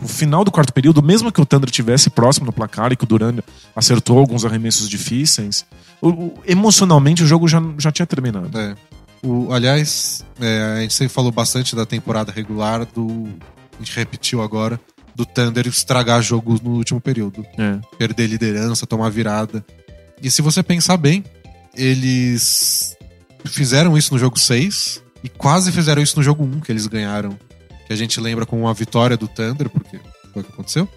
No final do quarto período, mesmo que o Thunder tivesse próximo no placar e que o Duran acertou alguns arremessos difíceis, o- o- emocionalmente o jogo já, já tinha terminado. É. O, aliás, é, a gente sempre falou bastante da temporada regular, do. A gente repetiu agora, do Thunder estragar jogos no último período. É. Perder liderança, tomar virada. E se você pensar bem, eles fizeram isso no jogo 6 e quase fizeram isso no jogo 1, que eles ganharam. Que a gente lembra como uma vitória do Thunder, porque foi o que aconteceu.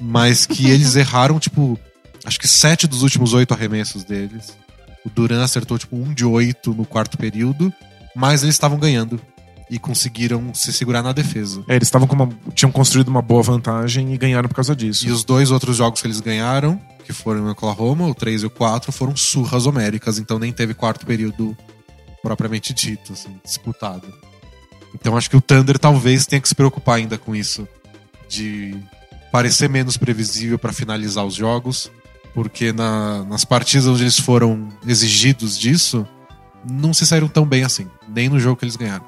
Mas que eles erraram, tipo, acho que sete dos últimos oito arremessos deles. O Duran acertou, tipo, um de oito no quarto período, mas eles estavam ganhando. E conseguiram se segurar na defesa. É, eles estavam com uma, tinham construído uma boa vantagem e ganharam por causa disso. E os dois outros jogos que eles ganharam, que foram em Oklahoma, o 3 e o 4, foram surras homéricas, então nem teve quarto período propriamente dito, assim, disputado. Então acho que o Thunder talvez tenha que se preocupar ainda com isso. De parecer menos previsível para finalizar os jogos, porque na- nas partidas onde eles foram exigidos disso, não se saíram tão bem assim. Nem no jogo que eles ganharam.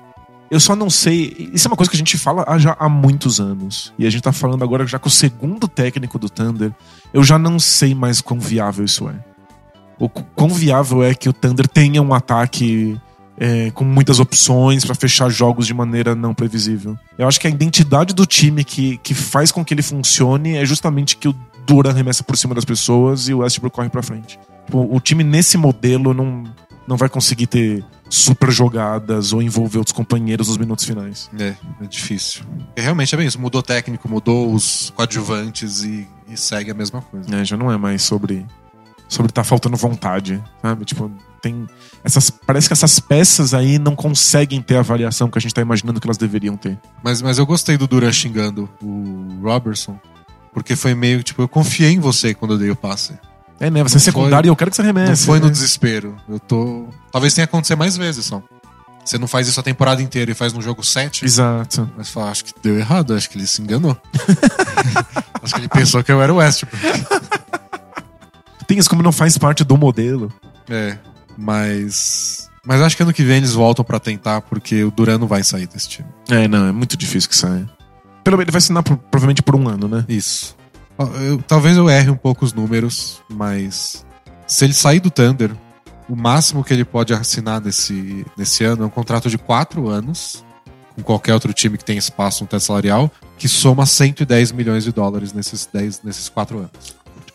Eu só não sei. Isso é uma coisa que a gente fala há- já há muitos anos. E a gente tá falando agora já com o segundo técnico do Thunder. Eu já não sei mais quão viável isso é. O qu- quão viável é que o Thunder tenha um ataque é, com muitas opções pra fechar jogos de maneira não previsível. Eu acho que a identidade do time que, que faz com que ele funcione é justamente que o Duran arremessa por cima das pessoas e o Westbrook corre pra frente. Tipo, o time nesse modelo não, não vai conseguir ter super jogadas ou envolver outros companheiros nos minutos finais. É, é difícil. Porque realmente é bem isso. Mudou o técnico, mudou os coadjuvantes e, e segue a mesma coisa. É, já não é mais sobre sobre tá faltando vontade, sabe? Tipo, tem essas parece que essas peças aí não conseguem ter a avaliação que a gente tá imaginando que elas deveriam ter. Mas, mas eu gostei do Duran xingando o Robertson. Porque foi meio, tipo, eu confiei em você quando eu dei o passe. É, né? Você é Não foi- secundário e eu quero que você arremesse. Não foi no né? desespero. Eu tô. Talvez tenha que acontecer mais vezes só. Você não faz isso a temporada inteira e faz no jogo 7. Exato. Mas fala, acho que deu errado, acho que ele se enganou. acho que ele pensou que eu era o Westbrook. Tem isso como não faz parte do modelo. É, mas. Mas acho que ano que vem eles voltam pra tentar, porque o Duran não vai sair desse time. É, não, é muito difícil que saia. Pelo menos ele vai assinar por- provavelmente por um ano, né? Isso. Eu- talvez eu erre um pouco os números, mas. Se ele sair do Thunder, o máximo que ele pode assinar nesse, nesse ano é um contrato de 4 anos, com qualquer outro time que tenha espaço no teto salarial, que soma 110 milhões de dólares nesses, 10, nesses 4 anos.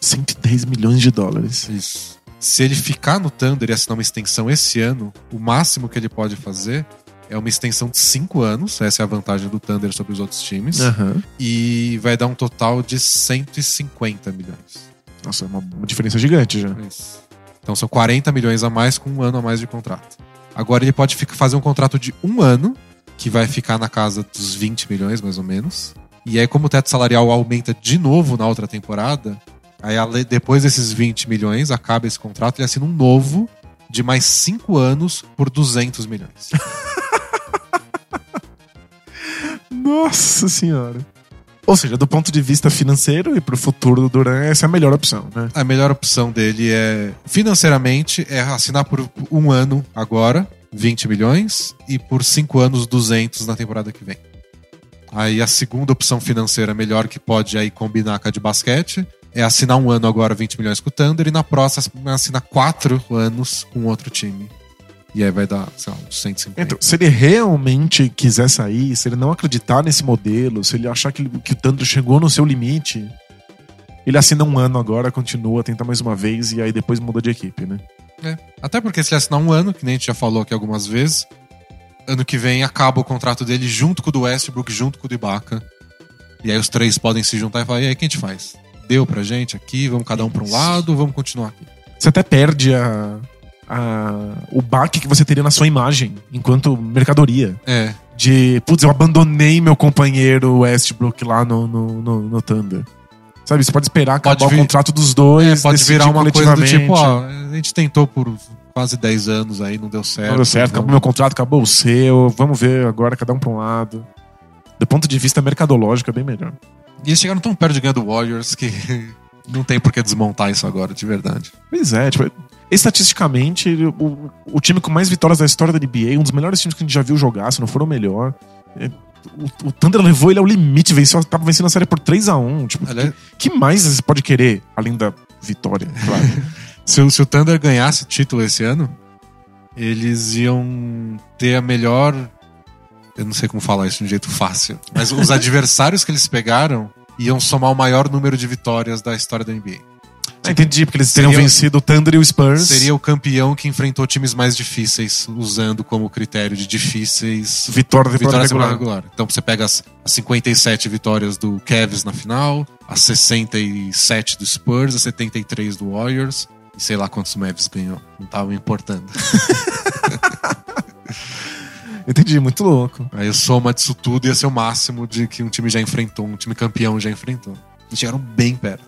110 milhões de dólares. Isso. Se ele ficar no Thunder e assinar uma extensão esse ano, o máximo que ele pode fazer é uma extensão de 5 anos. Essa é a vantagem do Thunder sobre os outros times. Aham. E vai dar um total de 150 milhões. Nossa, é uma, uma diferença gigante já. Isso. Então são 40 milhões a mais com um ano a mais de contrato. Agora ele pode ficar- fazer um contrato de um ano, que vai ficar na casa dos 20 milhões, mais ou menos. E aí, como o teto salarial aumenta de novo na outra temporada, aí depois desses 20 milhões, acaba esse contrato, ele assina um novo de mais 5 anos por 200 milhões. Nossa senhora. Ou seja, do ponto de vista financeiro e pro futuro do Duran, essa é a melhor opção, né? A melhor opção dele é, financeiramente, é assinar por um ano agora, 20 milhões, e por cinco anos, 200 na temporada que vem. Aí a segunda opção financeira melhor que pode aí combinar com a de basquete é assinar um ano agora 20 milhões com o Thunder e na próxima assinar quatro anos com outro time. E aí vai dar, sei lá, uns 150. Então, se ele realmente quiser sair, se ele não acreditar nesse modelo, se ele achar que, que o Thunder chegou no seu limite, ele assina um ano agora, continua, tenta mais uma vez e aí depois muda de equipe, né? É. Até porque se ele assinar um ano, que nem a gente já falou aqui algumas vezes, ano que vem acaba o contrato dele junto com o do Westbrook, junto com o do Ibaka. E aí os três podem se juntar e falar, e aí o que a gente faz? Deu pra gente aqui, vamos cada um pra um lado, vamos continuar aqui. Você até perde a, a- o baque que você teria na sua imagem enquanto mercadoria. É, De, putz, eu abandonei meu companheiro Westbrook lá no, no, no, no Thunder. Sabe, você pode esperar Pode acabar vir- o contrato dos dois. é, pode virar uma coisa do tipo, ó, a gente tentou por quase 10 anos aí, não deu certo. Não deu certo, acabou meu contrato, acabou o seu. Vamos ver agora, cada um pra um lado. Do ponto de vista mercadológico, é bem melhor. E eles chegaram tão perto de ganhar do Warriors que não tem por que desmontar isso agora, de verdade. Pois é, tipo, estatisticamente, o, o time com mais vitórias da história da NBA, um dos melhores times que a gente já viu jogar, se não for o melhor. É, o, o Thunder levou ele ao limite, venceu, tava vencendo a série por 3 a 1 Tipo, Aliás, que mais você pode querer, além da vitória, claro. se, o- se o Thunder ganhasse título esse ano, eles iam ter a melhor. Eu não sei como falar isso de um jeito fácil. Mas os adversários que eles pegaram iam somar o maior número de vitórias da história da NBA. Ah, entendi, porque eles teriam Seria- vencido o Thunder e o Spurs. Seria o campeão que enfrentou times mais difíceis, usando como critério de difíceis vitória da vitória regular. regular. Então você pega as, as 57 vitórias do Cavs na final, as 67 do Spurs, as 73 do Warriors, e sei lá quantos Mavs ganhou. Não tava importando. Entendi, muito louco. Aí a soma disso tudo ia ser o máximo de que um time já enfrentou, um time campeão já enfrentou. Eles chegaram bem perto.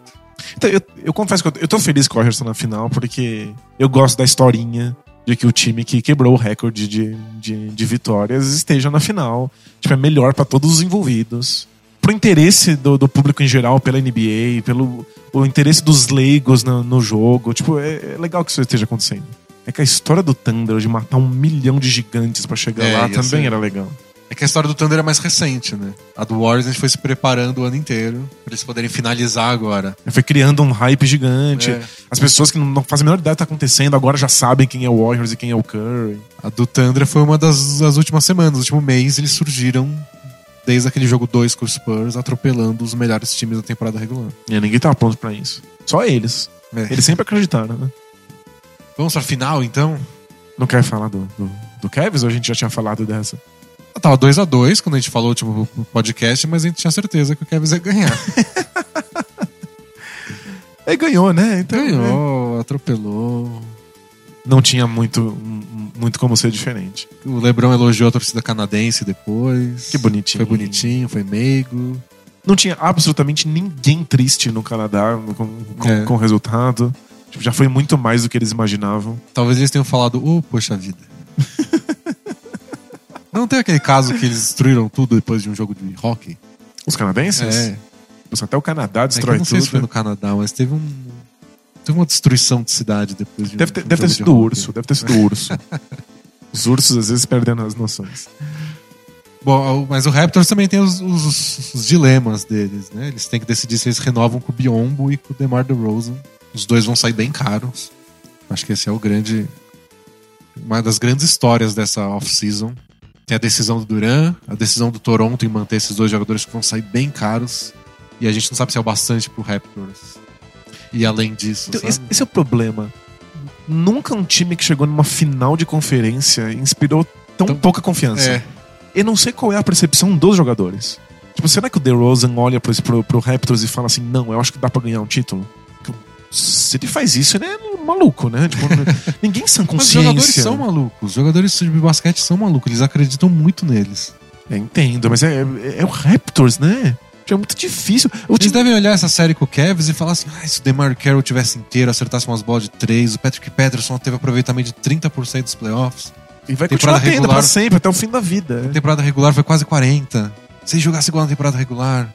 Então, eu, eu confesso que eu, eu tô feliz com o tá na final, porque eu gosto da historinha de que o time que quebrou o recorde de, de, de vitórias esteja na final. Tipo, é melhor pra todos os envolvidos. Pro interesse do, do público em geral pela NBA, pelo o interesse dos leigos no, no jogo. Tipo, é, é legal que isso esteja acontecendo. É que a história do Thunder de matar um milhão de gigantes pra chegar É, lá também ser- era legal. É que a história do Thunder é mais recente, né? A do Warriors a gente foi se preparando o ano inteiro pra eles poderem finalizar agora. Foi criando um hype gigante. É. As pessoas que não- fazem a menor ideia do que tá acontecendo agora já sabem quem é o Warriors e quem é o Curry. A do Thunder foi uma das, das últimas semanas. No último mês eles surgiram desde aquele jogo 2 com os Spurs, atropelando os melhores times da temporada regular. E ninguém tava pronto pra isso. Só eles. É. Eles sempre acreditaram, né? Vamos pra final, então? Não quer falar do, do, do Kevs ou a gente já tinha falado dessa? Tava 2 a 2 quando a gente falou no último podcast, mas a gente tinha certeza que o Kevin ia ganhar. Aí ganhou, né? Então? Ganhou, atropelou. Não tinha muito, muito como ser diferente. O Lebron elogiou a torcida canadense depois. Que bonitinho. Foi bonitinho, foi meigo. Não tinha absolutamente ninguém triste no Canadá com, com, É. com o resultado. Tipo, já foi muito mais do que eles imaginavam. Talvez eles tenham falado, ô, poxa vida. Não tem aquele caso que eles destruíram tudo depois de um jogo de hockey? Os canadenses? É. Nossa, Até o Canadá É que eu destrói não sei tudo. se foi no Canadá, mas teve um. Teve uma destruição de cidade depois de Deve ter, de um deve ter jogo de sido o hockey. urso, deve ter sido o urso. Os ursos às vezes perdendo as noções. Bom, mas o Raptors também tem os, os- os dilemas deles, né? Eles têm que decidir se eles renovam com o Biombo e com o DeMar DeRozan. Os dois vão sair bem caros. Acho que esse é o grande... Uma das grandes histórias dessa off-season. Tem a decisão do Duran, a decisão do Toronto em manter esses dois jogadores que vão sair bem caros. E a gente não sabe se é o bastante pro Raptors. E além disso, Então, sabe? esse, é o problema. Nunca um time que chegou numa final de conferência inspirou tão Tão- pouca confiança. É, Eu não sei qual é a percepção dos jogadores. Tipo, será que o DeRozan olha pro, pro, pro Raptors e fala assim, não, eu acho que dá pra ganhar um título? Se ele faz isso, ele é maluco, né? Tipo, ninguém sem Mas os consciência. jogadores são malucos. Os jogadores de basquete são malucos. Eles acreditam muito neles. É, entendo, mas é, é, é o Raptors, né? Tipo, É muito difícil. O Eles time devem olhar essa série com o Cavs e falar assim: ah, se o DeMar Carroll tivesse inteiro, acertasse umas bolas de três, o Patrick Patterson teve aproveitamento de 30% dos playoffs. e vai temporada continuar tendo regular- pra sempre, até o fim da vida. A temporada regular foi quase 40. Se ele jogasse igual na temporada regular.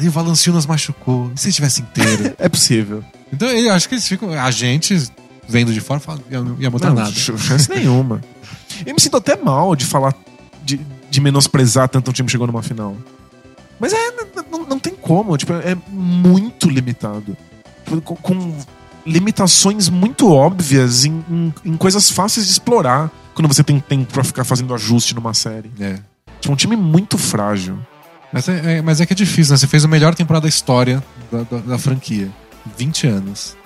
E o Valanciunas machucou. E se ele tivesse inteiro? É possível. Então eu acho que eles ficam. A gente, vendo de fora, fala: ia, ia mudar Não, nada. ch- chance nenhuma. Eu me sinto até mal de falar, de, de menosprezar tanto um time que chegou numa final. Mas é, não, não tem como, tipo, é muito limitado. Tipo, Com, com limitações muito óbvias em, em- em coisas fáceis de explorar quando você tem tempo pra ficar fazendo ajuste numa série. É. Tipo, um time muito frágil. Mas é, é- mas é que é difícil, né? Você fez a melhor temporada da história da, da- da franquia. 20 anos.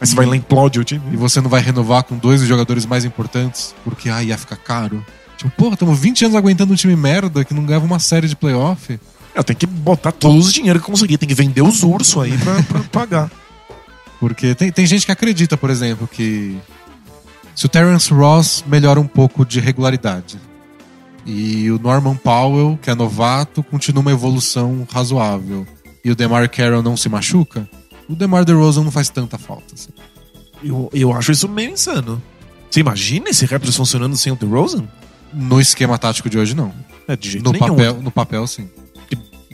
Aí você vai lá e implode o time. e você não vai renovar com dois dos jogadores mais importantes, porque ah, ia ficar caro. Tipo, porra, estamos 20 anos aguentando um time merda que não ganhava uma série de playoff. Eu tenho que botar todos os dinheiro que eu conseguir, tem que vender os ursos aí pra, pra pagar. Porque tem, tem gente que acredita, por exemplo, que se o Terence Ross melhora um pouco de regularidade e o Norman Powell, que é novato, continua uma evolução razoável e o DeMar Carroll não se machuca, o DeMar DeRozan não faz tanta falta. assim. Eu, eu acho isso meio insano. Você imagina esse Raptors funcionando sem o DeRozan? No esquema tático de hoje, não. É, de jeito No nenhum. papel, no papel, sim.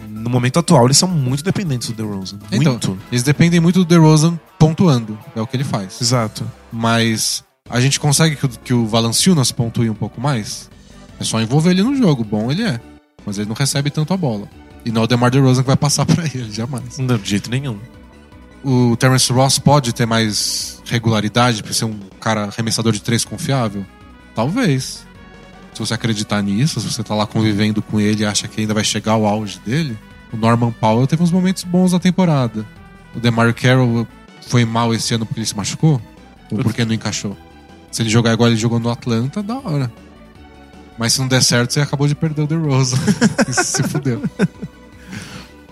No momento atual, eles são muito dependentes do DeRozan. Então, Muito. Eles dependem muito do DeRozan pontuando, é o que ele faz. Exato. Mas a gente consegue que o, que o Valanciunas pontue um pouco mais? É só envolver ele no jogo, bom ele é. Mas ele não recebe tanto a bola. E não é o DeMar DeRozan que vai passar pra ele, jamais. Não, de jeito nenhum. O Terence Ross pode ter mais regularidade pra ser um cara arremessador de três confiável? Talvez. Se você acreditar nisso, se você tá lá convivendo com ele e acha que ainda vai chegar ao auge dele, o Norman Powell teve uns momentos bons na temporada. O DeMar Carroll foi mal esse ano porque ele se machucou? Ou porque não encaixou? Se ele jogar igual ele jogou no Atlanta, da hora. Mas se não der certo, você acabou de perder o DeRozan. Se fudeu.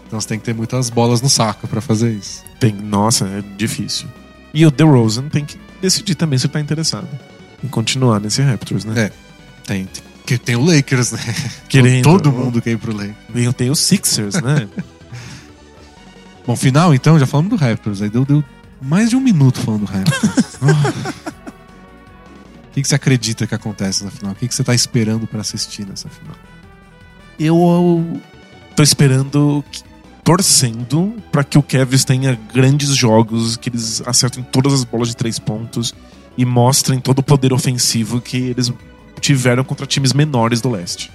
Então você tem que ter muitas bolas no saco pra fazer isso. Tem, nossa, é difícil. E o DeRozan tem que decidir também se ele tá interessado em continuar nesse Raptors, né? É. Tem, tem, que tem o Lakers, né? Querendo. Todo mundo quer ir pro Lakers. E tem os Sixers, né? Bom, final então, já falamos do Raptors. Aí deu, deu mais de um minuto falando do Raptors. O que, que você acredita que acontece na final? O que, que você tá esperando pra assistir nessa final? eu tô esperando, torcendo pra que o Kevs tenha grandes jogos, que eles acertem todas as bolas de três pontos e mostrem todo o poder ofensivo que eles tiveram contra times menores do leste.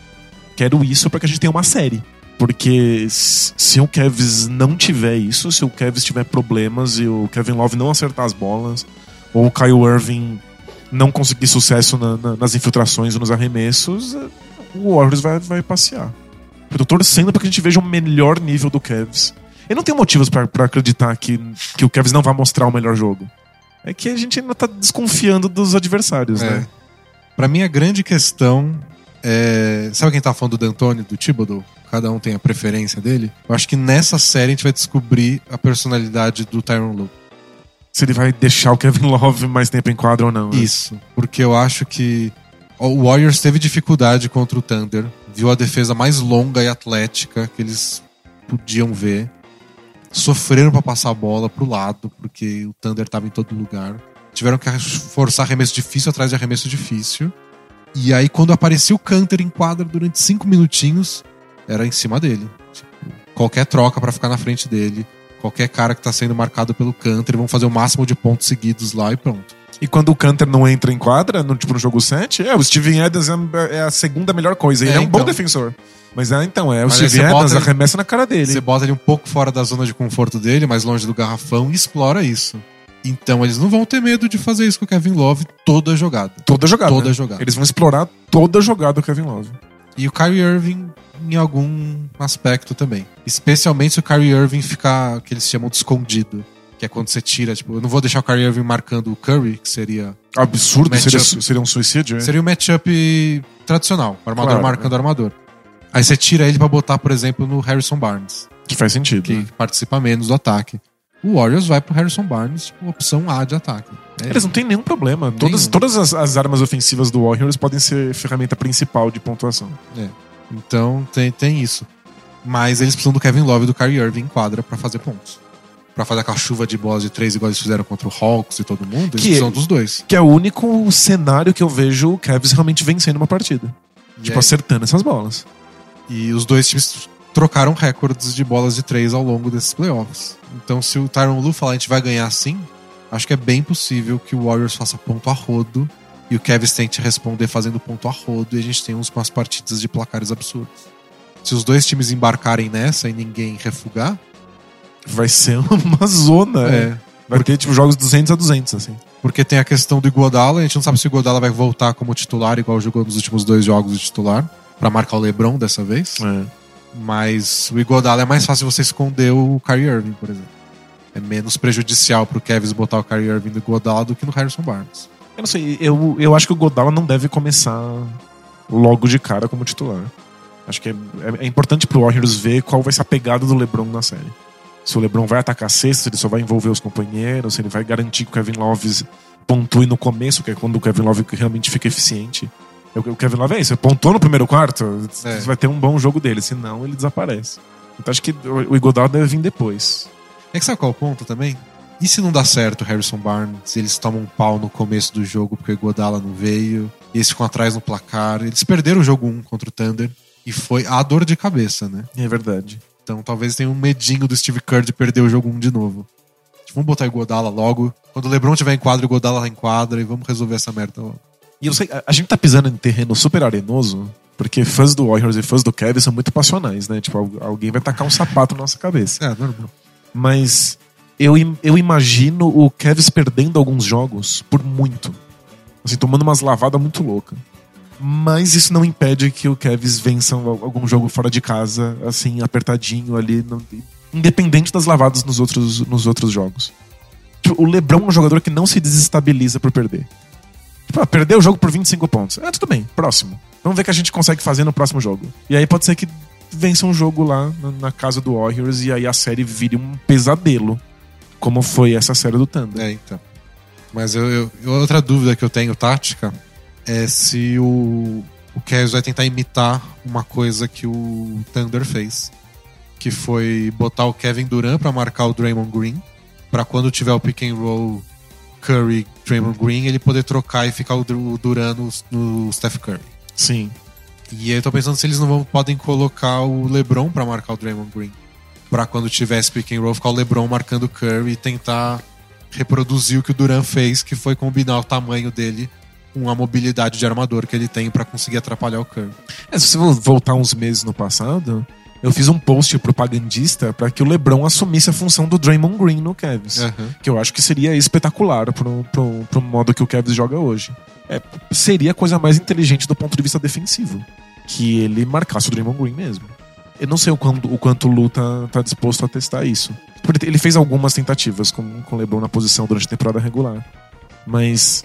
Quero isso para que a gente tenha uma série. Porque se o Kevs não tiver isso, se o Kevs tiver problemas e o Kevin Love não acertar as bolas, ou o Kyle Irving não conseguir sucesso na, na, nas infiltrações ou nos arremessos, é, o Warriors vai, vai passear. Eu tô torcendo para que a gente veja o melhor nível do Kevs. Eu não tenho motivos para acreditar que, que o Kevs não vai mostrar o melhor jogo. É que a gente ainda tá desconfiando dos adversários, é. né? Pra mim, a grande questão é. Sabe quem tá falando do D'Antoni, do Thibodeau? Cada um tem a preferência dele. Eu acho que nessa série a gente vai descobrir a personalidade do Tyron Lue. Se ele vai deixar o Kevin Love mais tempo em quadro ou não. Né? Isso. Porque eu acho que o Warriors teve dificuldade contra o Thunder. Viu a defesa mais longa e atlética que eles podiam ver. Sofreram para passar a bola pro lado, porque o Thunder tava em todo lugar tiveram que forçar arremesso difícil atrás de arremesso difícil. E aí, quando apareceu o Canter em quadra durante cinco minutinhos, era em cima dele. Tipo, qualquer troca para ficar na frente dele, qualquer cara que tá sendo marcado pelo Canter, vão fazer o máximo de pontos seguidos lá e pronto. E quando o Canter não entra em quadra, no, tipo no jogo 7, é, o Steven Adams é, é a segunda melhor coisa. Ele é, é um então. bom defensor. Mas é, então, é o Steven Adams arremessa na cara dele. Você bota ele um pouco fora da zona de conforto dele, mais longe do garrafão, e explora isso. Então eles não vão ter medo de fazer isso com o Kevin Love toda jogada. Toda jogada. Toda né? jogada. Eles vão explorar toda jogada do Kevin Love. E o Kyrie Irving em algum aspecto também. Especialmente se o Kyrie Irving ficar, que eles chamam de escondido. Que é quando você tira, tipo, eu não vou deixar o Kyrie Irving marcando o Curry, que seria. Absurdo, seria, seria um suicídio, Seria um matchup tradicional, armador claro, marcando é. armador. Aí você tira ele para botar, por exemplo, no Harrison Barnes. Que faz sentido. Que né? participa menos do ataque o Warriors vai pro Harrison Barnes, tipo, opção A de ataque. É, Eles não têm nenhum problema. Nenhum. Todas, todas as, as, armas ofensivas do Warriors podem ser ferramenta principal de pontuação. É. Então tem, tem isso. Mas eles precisam do Kevin Love e do Kyrie Irving em quadra para fazer pontos. Para fazer aquela chuva de bolas de três igual eles fizeram contra o Hawks e todo mundo, eles que, precisam dos dois. Que é o único cenário que eu vejo o Cavs realmente vencendo uma partida. E tipo, é... acertando essas bolas. E os dois times trocaram recordes de bolas de três ao longo desses playoffs. Então, se o Tyron Lu falar a gente vai ganhar sim, acho que é bem possível que o Warriors faça ponto a rodo e o Kevin tente responder fazendo ponto a rodo e a gente tem uns, umas partidas de placares absurdos. Se os dois times embarcarem nessa e ninguém refugar, vai ser uma zona. É. Vai ter tipo jogos 200 a 200 assim. Porque tem a questão do Iguodala, a gente não sabe se o Iguodala vai voltar como titular igual jogou nos últimos dois jogos de titular para marcar o LeBron dessa vez. É. Mas o Iguodala é mais fácil você esconder o Kyrie Irving, por exemplo. É menos prejudicial pro Kevin botar o Kyrie Irving no Iguodala do que no Harrison Barnes. Eu não sei, eu, eu acho que o Godala não deve começar logo de cara como titular. Acho que é, é, é importante pro Warriors ver qual vai ser a pegada do LeBron na série. Se o LeBron vai atacar cesta, se ele só vai envolver os companheiros, se ele vai garantir que o Kevin Love pontue no começo, que é quando o Kevin Love realmente fica eficiente. O Kevin Love é isso. Pontuou no primeiro quarto, é. vai ter um bom jogo dele. Senão, ele desaparece. Então acho que o Iguodala deve vir depois. É que sabe qual é o ponto também? E se não dá certo o Harrison Barnes? Eles tomam um pau no começo do jogo porque o Iguodala não veio. E eles ficam atrás no placar. Eles perderam o jogo 1 contra o Thunder. E foi a dor de cabeça, né? É verdade. Então talvez tenha um medinho do Steve Kerr de perder o jogo 1 de novo. Tipo, vamos botar o Iguodala logo. Quando o LeBron tiver em quadra, o Iguodala tá em quadra. E vamos resolver essa merda logo. E eu sei, a, a gente tá pisando em terreno super arenoso, porque fãs do Warriors e fãs do Kevin são muito passionais, né? Tipo, alguém vai tacar um sapato na nossa cabeça. É, normal. Mas eu, eu imagino o Kevin perdendo alguns jogos por muito. Assim, tomando umas lavadas muito loucas. Mas isso não impede que o Kevs vença algum jogo fora de casa, assim, apertadinho ali, independente das lavadas nos outros, nos outros jogos. Tipo, o LeBron é um jogador que não se desestabiliza por perder. Tipo, perdeu o jogo por 25 pontos. Ah, tudo bem, próximo. Vamos ver o que a gente consegue fazer no próximo jogo. E aí pode ser que vença um jogo lá na casa do Warriors e aí a série vire um pesadelo. Como foi essa série do Thunder. É, então. Mas eu, eu, outra dúvida que eu tenho, tática, é se o, o Cavs vai tentar imitar uma coisa que o Thunder fez. Que foi botar o Kevin Durant para marcar o Draymond Green. para quando tiver o pick and roll Curry, Draymond Green, ele poder trocar e ficar o Duran no, no Steph Curry. Sim. E aí eu tô pensando se eles não vão, podem colocar o LeBron para marcar o Draymond Green. Pra quando tiver esse pick and roll, ficar o LeBron marcando o Curry e tentar reproduzir o que o Duran fez, que foi combinar o tamanho dele com a mobilidade de armador que ele tem pra conseguir atrapalhar o Curry. É, se você vo- voltar uns meses no passado, eu fiz um post propagandista pra que o LeBron assumisse a função do Draymond Green no Cavs. Aham. Que eu acho que seria espetacular pro, pro, pro modo que o Cavs joga hoje. É, seria a coisa mais inteligente do ponto de vista defensivo. Que ele marcasse o Draymond Green mesmo. Eu não sei o quanto o, quanto o Lu tá, tá disposto a testar isso. Ele fez algumas tentativas com, com o LeBron na posição durante a temporada regular. Mas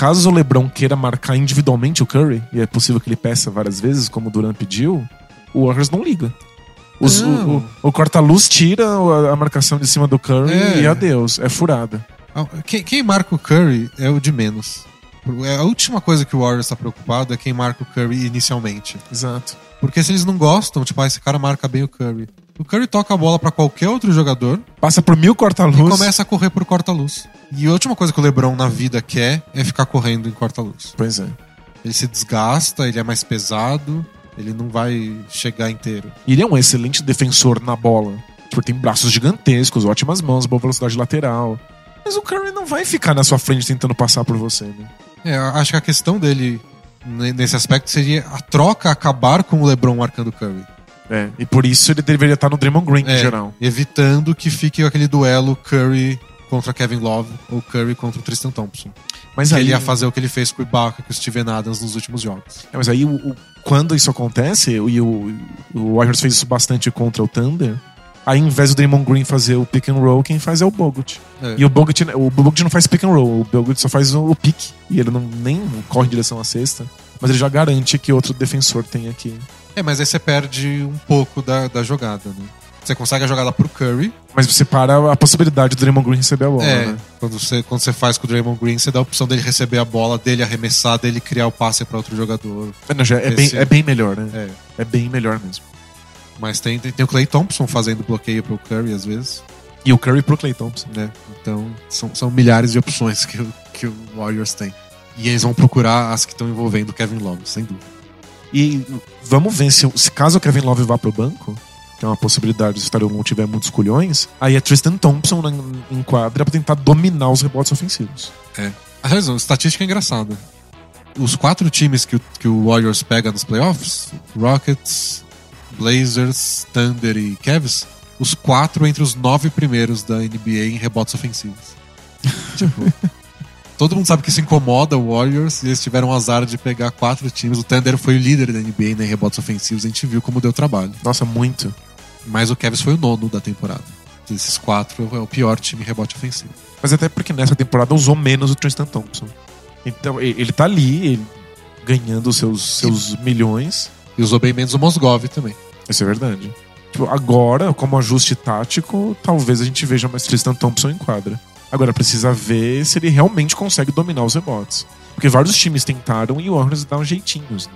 caso o LeBron queira marcar individualmente o Curry, e é possível que ele peça várias vezes, como o Durant pediu, o Warriors não liga. Os- Não. o, o, o corta-luz tira a, marcação de cima do Curry É. e adeus. É furada. Quem, quem marca o Curry é o de menos. É a última coisa que o Warriors está preocupado é quem marca o Curry inicialmente. Exato. Porque se eles não gostam, tipo, ah, esse cara marca bem o Curry. O Curry toca a bola pra qualquer outro jogador Passa por mil e corta-luz. começa a correr por corta-luz. E a última coisa que o LeBron na vida quer é ficar correndo em corta-luz. Pois é. Ele se desgasta, ele é mais pesado, ele não vai chegar inteiro. E Ele é um excelente defensor na bola. Porque tem braços gigantescos, ótimas mãos, boa velocidade lateral. Mas o Curry não vai ficar na sua frente tentando passar por você, né? É, acho que a questão dele ne- nesse aspecto seria a troca acabar com o LeBron marcando o Curry. É. E por isso ele deveria estar no Draymond Green em É, geral. Evitando que fique aquele duelo Curry contra Kevin Love ou Curry contra o Tristan Thompson. Mas Que aí, ele ia fazer o que ele fez com o Ibaka com o Steven Adams nos últimos jogos. É, mas aí o- o- quando isso acontece, e o, o Warriors fez isso bastante contra o Thunder, aí ao invés do Draymond Green fazer o pick and roll, quem faz é o Bogut. É. E o Bogut, o Bogut não faz pick and roll, o Bogut só faz o, pick. E ele não, nem corre em direção à cesta. Mas ele já garante que outro defensor tem aqui. É, mas aí você perde um pouco da, da jogada, né? Você consegue a jogada pro Curry. Mas você para a possibilidade do Draymond Green receber a bola, é, né? quando, você, quando você faz com o Draymond Green, você dá a opção dele receber a bola, dele arremessar, dele criar o passe pra outro jogador. É, não, é, bem, é bem melhor, né? É. É bem melhor mesmo. Mas tem, tem, tem o Clay Thompson fazendo bloqueio pro Curry às vezes. E o Curry pro Clay Thompson. né? Então, são, são milhares de opções que, o- que o Warriors tem. E eles vão procurar as que estão envolvendo o Kevin Love, sem dúvida. E vamos ver se, se caso o Kevin Love vá pro banco, que é uma possibilidade se o Tyronn não tiver muitos culhões, aí é Tristan Thompson na, em quadra pra tentar dominar os rebotes ofensivos. Aliás, a estatística é engraçada. Os quatro times que o, que o Warriors pega nos playoffs, Rockets, Blazers, Thunder e Cavs, os quatro entre os nove primeiros da NBA em rebotes ofensivos. tipo, todo mundo sabe que isso incomoda o Warriors e eles tiveram o azar de pegar quatro times. O Thunder foi o líder da NBA né, em rebotes ofensivos, a gente viu como deu trabalho. Nossa, muito. Mas o Cavs foi o nono da temporada. Desses quatro, é o pior time em rebote ofensivo. Mas até porque nessa temporada usou menos o Tristan Thompson. Então e- ele tá ali, ele ganhando seus, seus milhões. E usou bem menos o Mosgov também. Isso é verdade. Tipo, agora, como ajuste tático, talvez a gente veja mais Tristan Thompson em quadra. Agora precisa ver se ele realmente consegue dominar os rebotes. Porque vários times tentaram e o Warriors dá uns jeitinhos. né?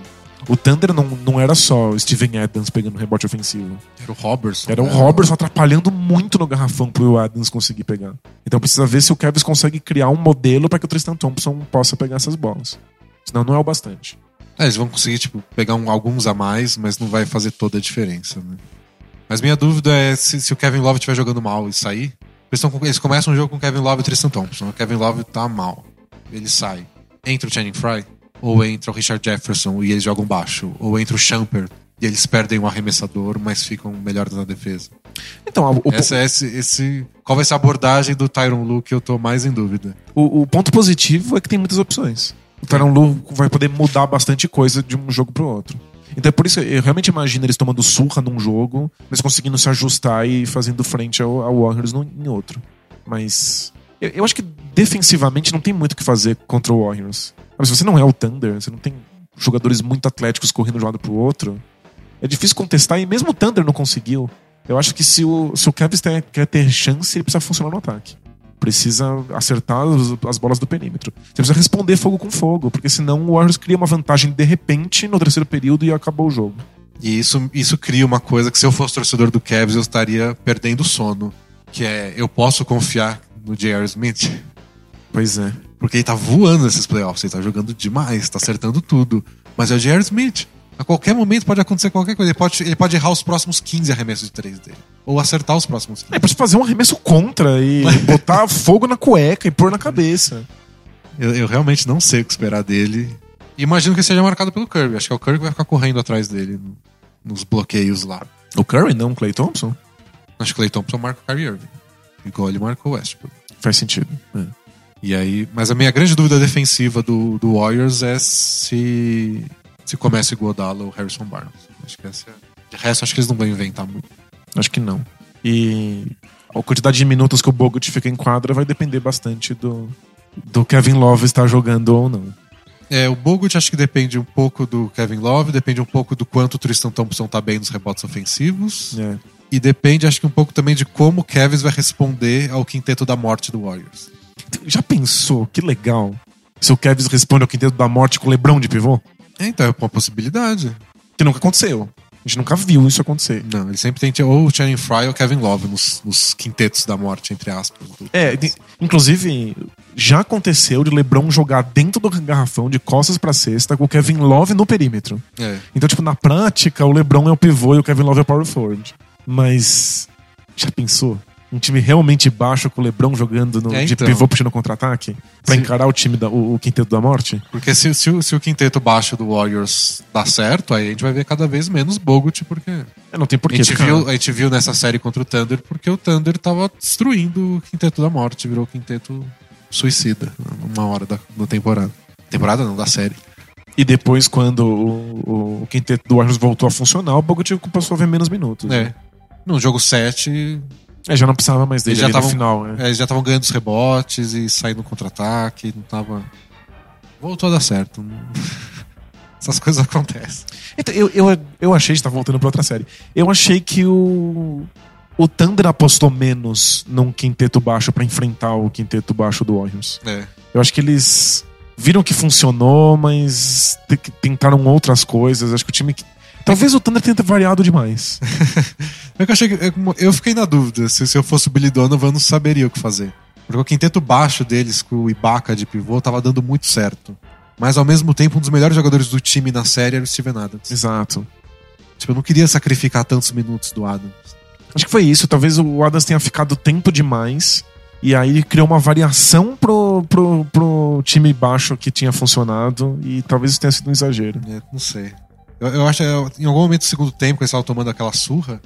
O Thunder não, não era só o Steven Adams pegando rebote ofensivo. Era o Robertson. Era o né? Robertson atrapalhando muito no garrafão pro Adams conseguir pegar. Então precisa ver se o Cavs consegue criar um modelo para que o Tristan Thompson possa pegar essas bolas. Senão não é o bastante. É, eles vão conseguir, tipo, pegar um- alguns a mais, mas não vai fazer toda a diferença, né? Mas minha dúvida é se, se o Kevin Love estiver jogando mal e sair. Eles, tão eles começam o jogo com Kevin Love e Tristan Thompson. O Kevin Love tá mal. Ele sai. Entra o Channing Fry, ou entra o Richard Jefferson e eles jogam baixo. Ou entra o Champer e eles perdem um arremessador, mas ficam melhores na defesa. Então, o, o- Essa é esse, esse. Qual vai ser a abordagem do Tyron Lu que eu tô mais em dúvida? o- o ponto positivo é que tem muitas opções. O Tyronn Lue vai poder mudar bastante coisa de um jogo pro outro. Então é por isso eu realmente imagino eles tomando surra num jogo, mas conseguindo se ajustar e fazendo frente ao, ao Warriors no- em outro. Mas eu, eu acho que defensivamente não tem muito o que fazer contra o Warriors. Mas se você não é o Thunder, você não tem jogadores muito atléticos correndo de um lado pro outro, é difícil contestar e mesmo o Thunder não conseguiu. Eu acho que se o, se o tem- quer ter chance, ele precisa funcionar no ataque. Precisa acertar as bolas do perímetro. Você precisa responder fogo com fogo, porque senão o Warriors cria uma vantagem de repente no terceiro período e acabou o jogo. E isso, isso cria uma coisa que se eu fosse torcedor do Cavs eu estaria perdendo o sono. Que é, eu posso confiar no J.R. Smith? Pois é. Porque ele tá voando nesses playoffs, ele tá jogando demais, tá acertando tudo. Mas é o J.R. Smith. A qualquer momento pode acontecer qualquer coisa. Ele pode, ele pode errar os próximos 15 arremessos de 3 dele. Ou acertar os próximos 15. É, pra fazer um arremesso contra e botar fogo na cueca e pôr na cabeça. Eu, eu, realmente não sei o que esperar dele. Imagino que seja marcado pelo Kirby. Acho que é o Kirby que vai ficar correndo atrás dele nos bloqueios lá. O Curry não, o Clay Thompson? Acho que o Clay Thompson marca o Kyrie Irving. Igual ele marcou o Westbrook. Faz sentido. É. E aí, mas a minha grande dúvida defensiva do, do Warriors é se se começa o Godala ou Harrison Barnes. Acho que essa é... De resto, acho que eles não vão inventar muito. Acho que não. E a quantidade de minutos que o Bogut fica em quadra vai depender bastante do, do Kevin Love estar jogando ou não. É, o Bogut acho que depende um pouco do Kevin Love, depende um pouco do quanto o Tristan Thompson tá bem nos rebotes ofensivos. É. E depende, acho que um pouco também de como o Kevin vai responder ao quinteto da morte do Warriors. Já pensou? Que legal. Se o Kevin responde ao quinteto da morte com o Lebron de pivô? É, então, é uma possibilidade. Que nunca aconteceu. A gente nunca viu isso acontecer. Não, ele sempre tem ou o Channing Fry ou o Kevin Love nos, nos quintetos da morte, entre aspas. É, de, inclusive, já aconteceu de LeBron jogar dentro do garrafão, de costas pra cesta, com o Kevin Love no perímetro. É. Então, tipo, na prática, o LeBron é o pivô e o Kevin Love é o power forward. Mas, já pensou? Um time realmente baixo com o LeBron jogando no, É, de então. pivô puxando contra-ataque? Pra Sim. encarar o time, da, o, o quinteto da morte? Porque se, se, o- se o quinteto baixo do Warriors dá certo, aí a gente vai ver cada vez menos Bogut, porque É, não tem a porquê. gente, cara. viu, a gente viu nessa série contra o Thunder porque o Thunder tava destruindo o quinteto da morte, virou o quinteto suicida uma hora da, da temporada. Temporada não, da série. E depois, quando o, o, o quinteto do Warriors voltou a funcionar, o Bogut passou a ver menos minutos. né? É. No jogo 7, É, já não precisava mais dele Eles já ali no tavam- final. né? é, eles já estavam ganhando os rebotes e saindo no contra-ataque, não tava. Voltou a dar certo. Essas coisas acontecem. Então, eu, eu, eu achei, está voltando para outra série. Eu achei que o o Thunder apostou menos num quinteto baixo pra enfrentar o quinteto baixo do Warriors. É. Eu acho que eles viram que funcionou, mas te- tentaram outras coisas. Acho que o time que Talvez o Thunder tenha variado demais. É eu, achei que- eu- eu fiquei na dúvida se, se eu fosse o Billy Donovan, eu não saberia o que fazer. Porque o quinteto baixo deles, com o Ibaka de pivô, tava dando muito certo. Mas ao mesmo tempo, um dos melhores jogadores do time na série era o Steven Adams. Exato. Tipo, eu não queria sacrificar tantos minutos do Adams. Acho que foi isso. Talvez o Adams tenha ficado tempo demais. E aí criou uma variação pro, pro, pro time baixo que tinha funcionado. E talvez isso tenha sido um exagero. É, não sei. Eu, eu acho que em algum momento do segundo tempo, quando eles estavam tomando aquela surra,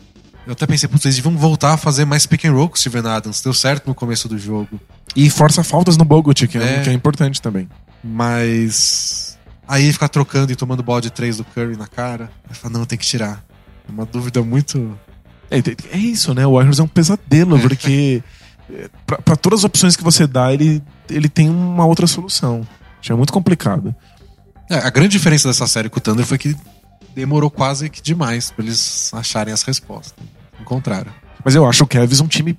eu até pensei, putz, eles deviam voltar a fazer mais pick and roll com o Steven Adams. Deu certo no começo do jogo. E força faltas no Bogut, que é, É. que é importante também. Mas. Aí ficar trocando e tomando bola de três do Curry na cara. Eu falo, não, tem que tirar. É uma dúvida muito. É, é isso, né? O Warriors é um pesadelo, porque é, pra, pra todas as opções que você dá, ele, ele tem uma outra solução. Acho que é muito complicado. É, a grande diferença dessa série com o Thunder foi que demorou quase que demais pra eles acharem as respostas. Encontraram. Mas eu acho o Cavs um time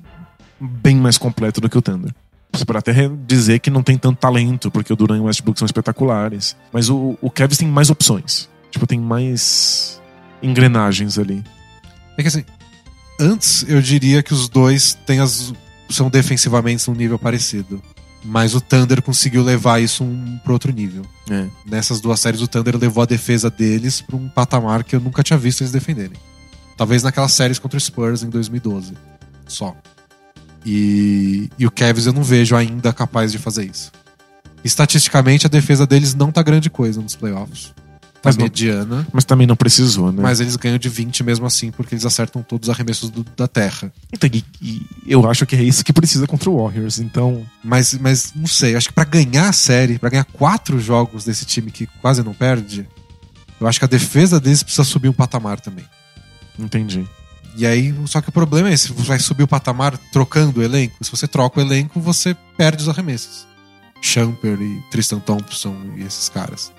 bem mais completo do que o Thunder. Você pode até dizer que não tem tanto talento, porque o Duran e o Westbrook são espetaculares. Mas o, o Cavs tem mais opções. Tipo, tem mais engrenagens ali. É que assim, antes eu diria que os dois têm as, são defensivamente num nível parecido. Mas o Thunder conseguiu levar isso um, pro outro nível. É. Nessas duas séries, o Thunder levou a defesa deles pra um patamar que eu nunca tinha visto eles defenderem. Talvez naquelas séries contra o Spurs em 2012. Só. E, e o Cavs eu não vejo ainda capaz de fazer isso. Estatisticamente, a defesa deles não tá grande coisa nos playoffs. Tá Mas não- mediana. Mas também não precisou, né? Mas eles ganham de 20 mesmo assim, porque eles acertam todos os arremessos do- da terra. Então, e- e eu acho que é isso que precisa contra o Warriors. Então, Mas, mas não sei, acho que pra ganhar a série, pra ganhar quatro jogos desse time que quase não perde, eu acho que a defesa deles precisa subir um patamar também. entendi. E aí, só que o problema é esse, você vai subir o patamar trocando o elenco. Se você troca o elenco, você perde os arremessos. Champer e Tristan Thompson e esses caras.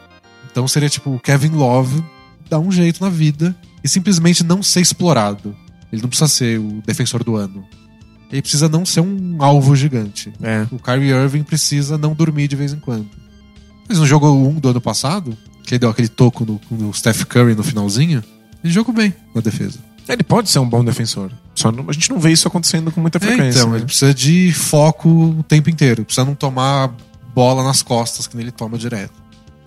Então seria tipo o Kevin Love dar um jeito na vida e simplesmente não ser explorado. Ele não precisa ser o defensor do ano. Ele precisa não ser um alvo gigante. É. O Kyrie Irving precisa não dormir de vez em quando. Mas no jogo 1 do ano passado, que ele deu aquele toco no, no Steph Curry no finalzinho, ele jogou bem na defesa. Ele pode ser um bom defensor. Só não- a gente não vê isso acontecendo com muita É, frequência. então, né? ele precisa de foco o tempo inteiro. Precisa não tomar bola nas costas que ele toma direto.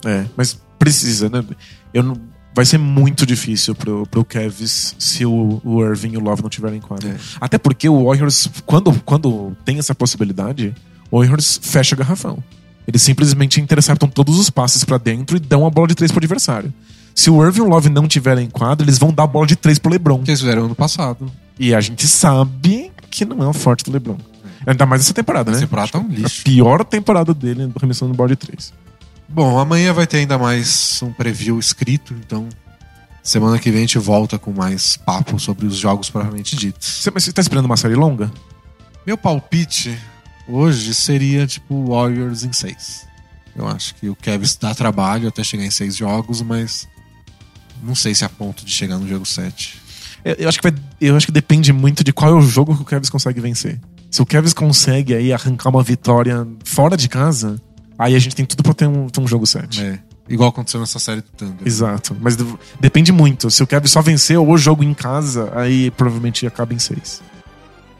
É, mas precisa, né? Eu não- vai ser muito difícil pro, pro Cavs se o, o Irving e o Love não tiverem em quadra. É. Até porque o Warriors, quando, quando tem essa possibilidade, o Warriors fecha garrafão. Eles simplesmente interceptam todos os passes pra dentro e dão a bola de três pro adversário. Se o Irving e o Love não tiverem em quadra, eles vão dar a bola de três pro LeBron. Que eles fizeram ano passado. E a gente sabe que não é o forte do LeBron. Ainda mais essa temporada, né? Esse prato tá um A lixo. pior temporada dele arremessando bola de três. Bom, amanhã vai ter ainda mais um preview escrito, então semana que vem a gente volta com mais papo sobre os jogos propriamente ditos. Você, mas você tá esperando uma série longa? Meu palpite hoje seria tipo Warriors em seis. Eu acho que o Kevin dá trabalho até chegar em seis jogos, mas não sei se é a ponto de chegar no jogo 7. Eu, eu acho que vai- eu acho que depende muito de qual é o jogo que o Kevs consegue vencer. Se o Kevs consegue aí arrancar uma vitória fora de casa, aí a gente tem tudo pra ter um, ter um jogo 7. É, igual aconteceu nessa série do Thunder. Exato. Mas de- depende muito. Se o Kevs só venceu o jogo em casa, aí provavelmente acaba em 6.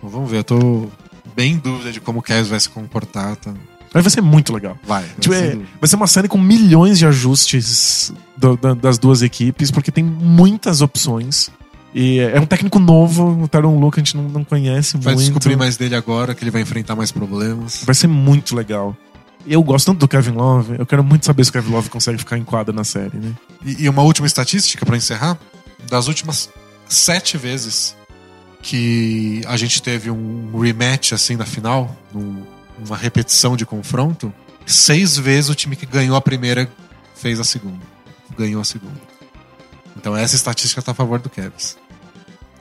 Bom, vamos ver, eu tô bem em dúvida de como o Kevin vai se comportar. Tá? Mas vai ser muito legal. Vai, vai Tipo, sem é- vai ser uma série com milhões de ajustes do- da- das duas equipes, porque tem muitas opções. E é um técnico novo, o Tyron Luke a gente não, não conhece Vai muito. descobrir mais dele agora, que ele vai enfrentar mais problemas. Vai ser muito legal. Eu gosto tanto do Kevin Love, eu quero muito saber se o Kevin Love consegue ficar em quadra na série, né? E, e uma última estatística pra encerrar: das últimas sete vezes que a gente teve um rematch assim na final, num- uma repetição de confronto, seis vezes o time que ganhou a primeira fez a segunda. Ganhou a segunda. Então essa estatística tá a favor do Cavs.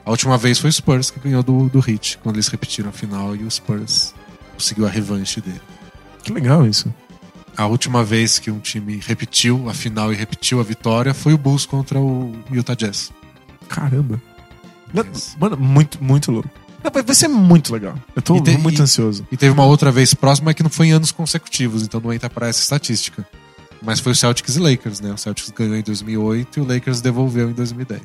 A última vez foi o Spurs que ganhou do, do Heat, quando eles repetiram a final e o Spurs conseguiu a revanche dele. Que legal isso. A última vez que um time repetiu a final e repetiu a vitória foi o Bulls contra o Utah Jazz. Caramba. Yes. Mano, muito, muito louco. Não, vai- ser muito legal. Eu tô te- muito e- ansioso. E teve uma outra vez próxima que não foi em anos consecutivos, então não entra pra essa estatística. Mas foi o Celtics e Lakers, né? O Celtics ganhou em 2008 e o Lakers devolveu em 2010.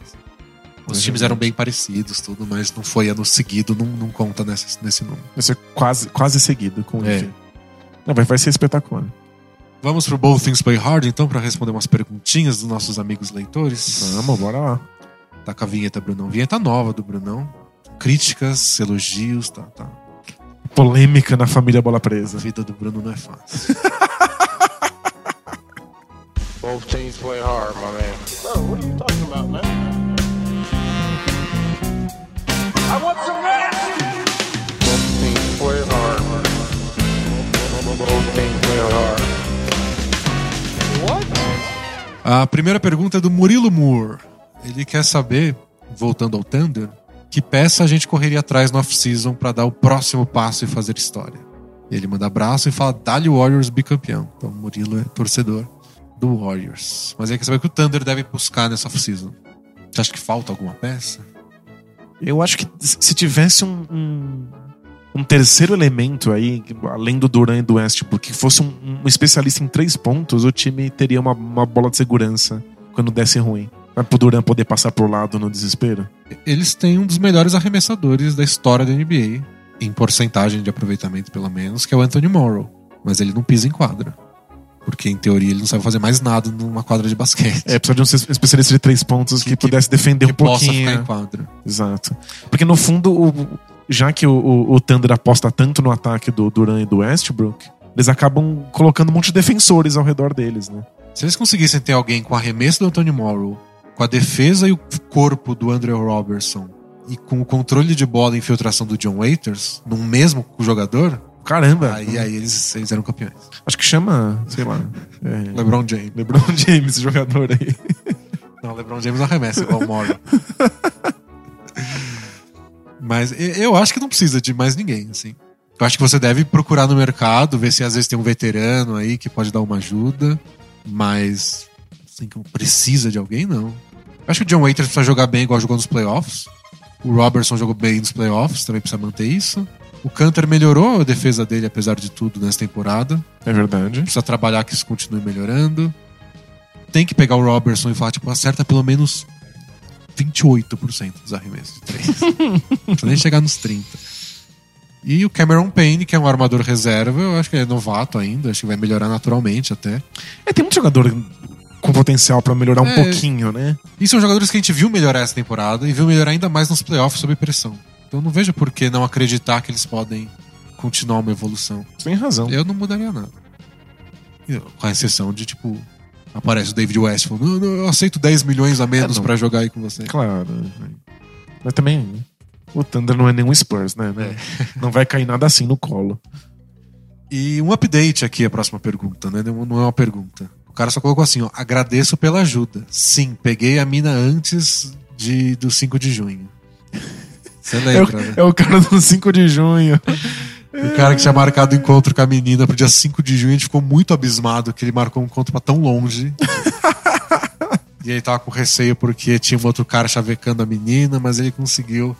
Os É times eram bem parecidos, tudo, mas não foi ano seguido, não, não conta nesse, nesse número. Vai ser quase, quase seguido com o É. Não, vai, vai ser espetacular. Vamos pro Both Things Play Hard, então, pra responder umas perguntinhas dos nossos amigos leitores. Vamos, bora lá. Tá com a vinheta, Brunão. Vinheta nova do Brunão. Críticas, elogios, tá, tá. Polêmica na família Bola A Presa. vida do Bruno não é fácil. Both teams play hard, my man. Bro, what are you talking about, man? I want some action! A primeira pergunta é do Murilo Moore. Ele quer saber, voltando ao Thunder, que peça a gente correria atrás no off-season pra dar o próximo passo e fazer história. Ele manda abraço e fala: Dali Warriors bicampeão. Então, o Murilo é torcedor do Warriors. Mas ele quer saber o que o Thunder deve buscar nessa off-season. Você acha que falta alguma peça? Eu acho que se tivesse um, um, um terceiro elemento aí, além do Duran e do Westbrook, que fosse um, um especialista em três pontos, o time teria uma, uma bola de segurança quando desse ruim. Pra pro Duran poder passar pro lado no desespero. Eles têm um dos melhores arremessadores da história da NBA, em porcentagem de aproveitamento pelo menos, que é o Anthony Morrow. Mas ele não pisa em quadra. Porque, em teoria, ele não sabe fazer mais nada numa quadra de basquete. É, precisa de um especialista de três pontos que, Que- pudesse defender que um possa pouquinho. ficar em quadra. Exato. Porque no fundo, o- já que o, o, o Thunder aposta tanto no ataque do Duran e do Westbrook, eles acabam colocando um monte de defensores ao redor deles, né? Se eles conseguissem ter alguém com arremesso do Anthony Morrow, com a defesa e o corpo do Andrew Robertson, e com o controle de bola e infiltração do John Waiters, num mesmo jogador, Caramba! aí, aí eles, eles eram campeões. Acho que chama, sei lá. é, LeBron James. LeBron James, jogador aí. Não, LeBron James não arremessa igual o Morrow. Mas eu acho que não precisa de mais ninguém, assim. Eu acho que você deve procurar no mercado, ver se às vezes tem um veterano aí que pode dar uma ajuda, mas assim, que precisa de alguém, não. Eu acho que o John Waiters precisa jogar bem igual jogou nos playoffs. O Robertson jogou bem nos playoffs, também precisa manter isso. O Cantor melhorou a defesa dele, apesar de tudo, nessa temporada. É verdade. Precisa trabalhar que isso continue melhorando. Tem que pegar o Robertson e falar, tipo, acerta pelo menos 28% dos arremessos de três. Precisa nem chegar nos 30%. E o Cameron Payne, que é um armador reserva, eu acho que é novato ainda, acho que vai melhorar naturalmente até. É, tem muito jogador com potencial pra melhorar um É. pouquinho, né? E são jogadores que a gente viu melhorar essa temporada e viu melhorar ainda mais nos playoffs sob pressão. Então não vejo por que não acreditar que eles podem continuar uma evolução. Tem razão. Eu não mudaria nada. Com a exceção de, tipo, aparece o David West falando, não, não, eu aceito 10 milhões a menos É, pra jogar aí com você. Claro. Mas também, o Thunder não é nenhum Spurs, né? né? Não vai cair nada assim no colo. E um update aqui, a próxima pergunta, né? Não é uma pergunta. O cara só colocou assim, ó, agradeço pela ajuda. Sim, peguei a mina antes de, do 5 de junho. Você É lembra, o, né? é o cara do 5 de junho. O cara que tinha marcado encontro com a menina pro dia 5 de junho, a gente ficou muito abismado que ele marcou um encontro pra tão longe. e ele tava com receio porque tinha um outro cara chavecando a menina, mas ele conseguiu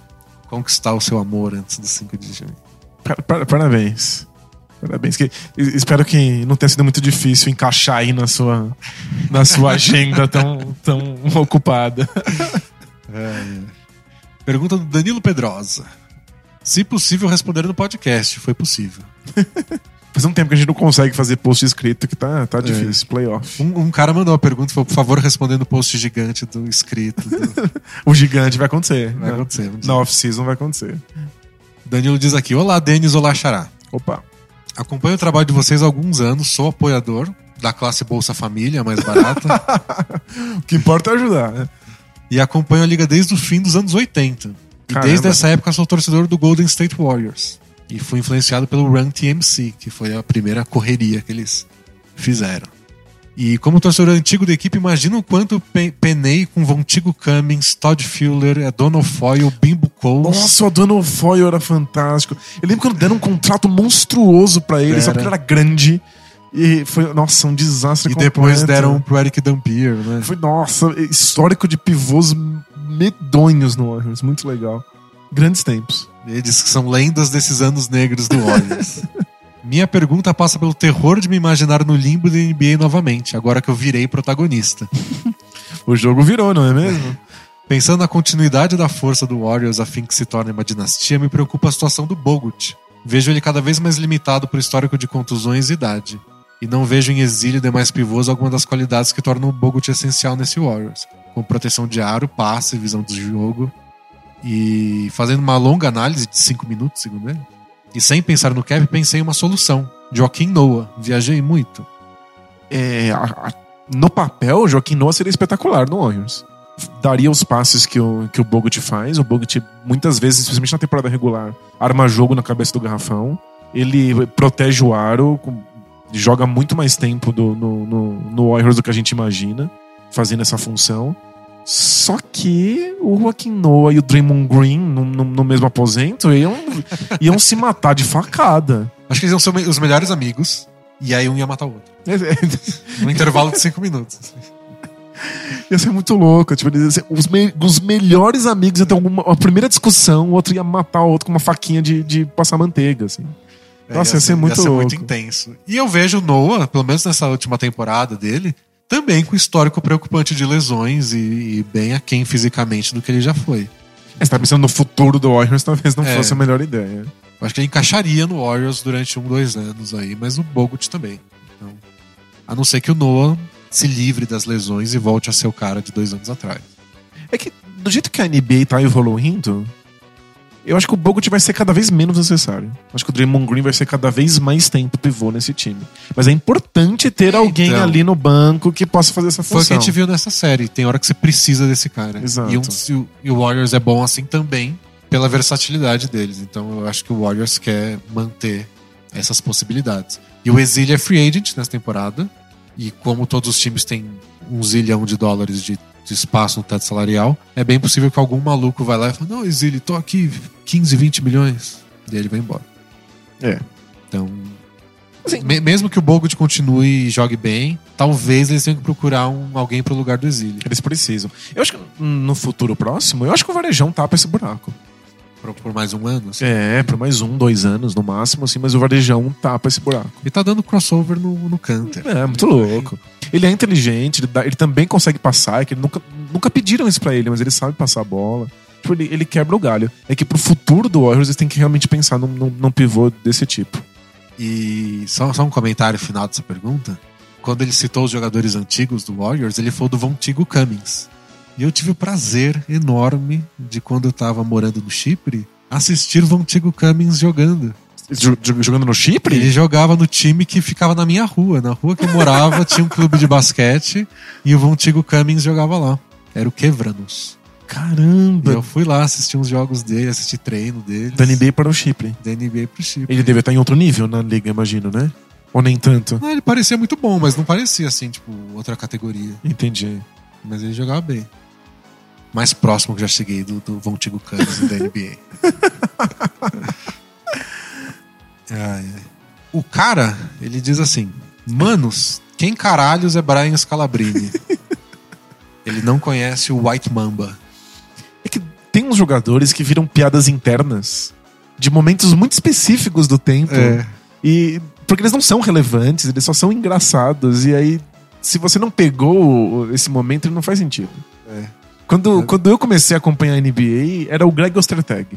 conquistar o seu amor antes do 5 de junho. Par- par- Parabéns. Parabéns. Que, espero que não tenha sido muito difícil encaixar aí na sua, na sua agenda tão, tão ocupada. Pergunta do Danilo Pedrosa. Se possível, responder no podcast. Foi possível. Faz um tempo que a gente não consegue fazer post escrito que tá, tá difícil. Playoff. Um, um cara mandou uma pergunta e falou, por favor, responder no post gigante do escrito. do- O gigante vai acontecer. Vai né? acontecer. Na off-season vai acontecer. Danilo diz aqui, olá, Denis, olá, Xará. Opa. Acompanho o trabalho de vocês há alguns anos, sou apoiador da classe Bolsa Família, mais barata, O que importa é ajudar. né? e acompanho a liga desde o fim dos anos 80. E Caramba. desde essa época sou torcedor do Golden State Warriors. E fui influenciado pelo Run TMC, que foi a primeira correria que eles fizeram. E como torcedor antigo da equipe, imagina o quanto pe- penei com Vontigo Cummings, Todd Fuller, Donald Foyle, Bimbo Coles. Nossa, o Donald Foyle era fantástico. Eu lembro quando deram um contrato monstruoso pra ele, só Era. porque ele era grande. E foi, nossa, um desastre e depois completo. deram pro Eric Dampier, né? Foi, nossa, histórico de pivôs medonhos no Warriors. Muito legal. Grandes tempos. Eles que são lendas desses anos negros do Warriors. Minha pergunta passa pelo terror de me imaginar no limbo da NBA novamente, agora que eu virei protagonista. O jogo virou, não é mesmo? Pensando na continuidade da força do Warriors a fim que se torne uma dinastia, me preocupa a situação do Bogut. Vejo ele cada vez mais limitado por histórico de contusões e idade. E não vejo em exílio demais pivôs alguma das qualidades que tornam o Bogut essencial nesse Warriors. Com proteção de aro, passe, visão do jogo. E fazendo uma longa análise de 5 minutos, segundo ele. E sem pensar no cap, pensei em uma solução. Joaquim Noah. Viajei muito. É, a- a- no papel, Joaquim Noah seria espetacular no Warriors. Daria os passes que o, que o Bogut faz. O Bogut, muitas vezes, especialmente na temporada regular, arma jogo na cabeça do garrafão. Ele protege o aro, joga muito mais tempo do- no, no, no Warriors do que a gente imagina, fazendo essa função. Só que o Joaquim Noah e o Draymond Green, no, no- no mesmo aposento, iam, iam se matar de facada. Acho que eles iam ser os melhores amigos. E aí um ia matar o outro. No intervalo de 5 minutos. Ia ser muito louco. Tipo, eles ser os, me- os melhores amigos iam ter alguma, uma primeira discussão, o outro ia matar o outro com uma faquinha de, de passar manteiga, assim. Nossa, ia ser muito muito louco. intenso. E eu vejo o Noah, pelo menos nessa última temporada dele, também com histórico preocupante de lesões e, e bem aquém fisicamente do que ele já foi. Você tá pensando no futuro do Warriors, talvez não É. fosse a melhor ideia. Eu acho que ele encaixaria no Warriors durante um, dois anos aí, mas no Bogut também. Então, a não ser que o Noah se livre das lesões e volte a ser o cara de dois anos atrás. É que, do jeito que a NBA tá evoluindo, eu acho que o Bogut vai ser cada vez menos necessário. Acho que o Draymond Green vai ser cada vez mais tempo pivô nesse time. Mas é importante ter alguém Então. ali no banco que possa fazer essa Foi o que a função. gente viu nessa série. Tem hora que você precisa desse cara. Exato. E, um- e o Warriors é bom assim também pela versatilidade deles. Então eu acho que o Warriors quer manter essas possibilidades. E o Exílio é free agent nessa temporada. E como todos os times têm um zilhão de dólares de, de espaço no teto salarial, é bem possível que algum maluco vai lá e fale: Não, Exílio, tô aqui 15, 20 milhões. E ele vai embora. É. Então, Assim, me- mesmo que o Bogut continue e jogue bem, talvez eles tenham que procurar um, alguém pro lugar do exílio. Eles precisam. Eu acho que no futuro próximo, eu acho que o Varejão tapa esse buraco. Por, por mais um ano. assim. É, por mais um, dois anos no máximo, assim, mas o Varejão tapa esse buraco. E tá dando crossover no, no Canter. É, muito louco. Ele é inteligente, ele, dá- ele também consegue passar, é que nunca, nunca pediram isso pra ele, mas ele sabe passar a bola. Tipo, ele, ele quebra o galho. É que pro futuro do Warriors, eles têm que realmente pensar num, num, num pivô desse tipo. E só, só um comentário final dessa pergunta. quando ele citou os jogadores antigos do Warriors, ele falou do Vontigo Cummings. E eu tive o prazer enorme de, quando eu tava morando no Chipre, assistir o Vontigo Cummings jogando. Jo- jo- Jogando no Chipre? Ele jogava no time que ficava na minha rua. Na rua que eu morava tinha um clube de basquete e o Vontigo Cummings jogava lá. Era o Quebranos. E Caramba! eu fui lá assistir uns jogos dele, assistir treino dele. Da NBA para o Chipre. Da NBA pro Chipre. Ele deve estar em outro nível na liga, imagino, né? Ou nem tanto? Ah, ele parecia muito bom, mas não parecia assim, tipo, outra categoria. Entendi. Mas ele jogava bem. Mais próximo que já cheguei do, do Vontigo Cummings da NBA. O cara, ele diz assim: Manos, quem caralhos é Brian Scalabrini? ele não conhece o White Mamba. É que tem uns jogadores que viram piadas internas de momentos muito específicos do tempo. É. E porque eles não são relevantes, eles só são engraçados. E aí, se você não pegou esse momento, ele não faz sentido. É. Quando, quando eu comecei a acompanhar a NBA, era o Greg Ostertag.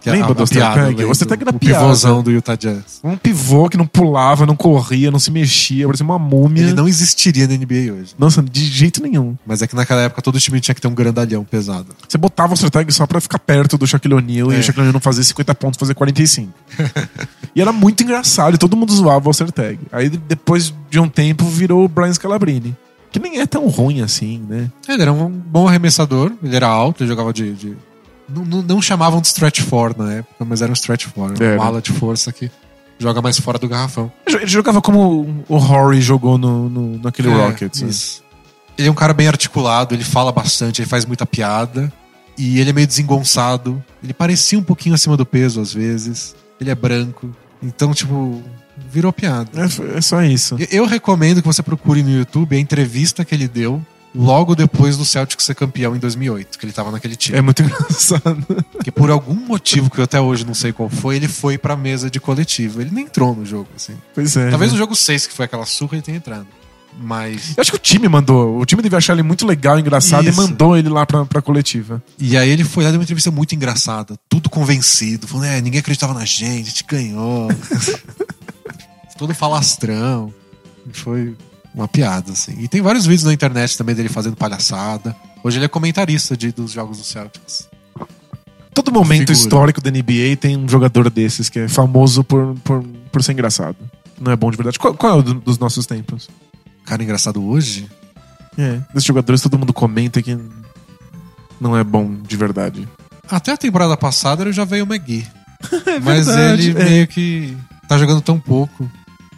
Que Lembra a- do Ostertag? O Ostertag era o piada. pivôzão do Utah Jazz. Um pivô que não pulava, não corria, não se mexia, parecia uma múmia. Ele não existiria na NBA hoje. Nossa, de jeito nenhum. Mas é que naquela época todo time tinha que ter um grandalhão pesado. Você botava o Ostertag só pra ficar perto do Shaquille O'Neal e É. o Shaquille O'Neal não fazer 50 pontos, fazer 45. e era muito engraçado e todo mundo zoava o Ostertag. Aí depois de um tempo virou o Brian Scalabrine. Que nem é tão ruim assim, né? Ele era um bom arremessador, ele era alto, ele jogava de. de- Não, não- não chamavam de stretch four na época, mas era um stretch four. Era uma ala de força que joga mais fora do garrafão. Ele jogava como o Horry jogou no, no- naquele É, Rockets. né? isso. Ele é um cara bem articulado, ele fala bastante, ele faz muita piada. E ele é meio desengonçado. Ele parecia um pouquinho acima do peso às vezes. Ele é branco. Então, tipo, virou piada. É, é só isso. Eu- Eu recomendo que você procure no YouTube a entrevista que ele deu logo depois do Celtic ser campeão em 2008, que ele tava naquele time. É muito engraçado. Que por algum motivo que eu até hoje não sei qual foi, ele foi pra mesa de coletivo. Ele nem entrou no jogo, assim. Pois é. Talvez né? no jogo 6, que foi aquela surra, ele tenha entrado. Mas. Eu acho que o time mandou. O time devia achar ele muito legal, engraçado Isso. e mandou ele lá pra, pra coletiva. E aí ele foi lá deu uma entrevista muito engraçada, tudo convencido, falando, é, ninguém acreditava na gente, a gente ganhou. Todo falastrão. Foi uma piada, assim. E tem vários vídeos na internet também dele fazendo palhaçada. Hoje ele é comentarista de, dos jogos do Celtics. Todo momento Figura. histórico da NBA tem um jogador desses que é famoso por, por, por ser engraçado. Não é bom de verdade. Qual, qual é o do- dos nossos tempos? Cara engraçado hoje. É. Desses jogadores todo mundo comenta que não é bom de verdade. Até a temporada passada ele já veio o McGee. Mas verdade, ele é. meio que tá jogando tão pouco.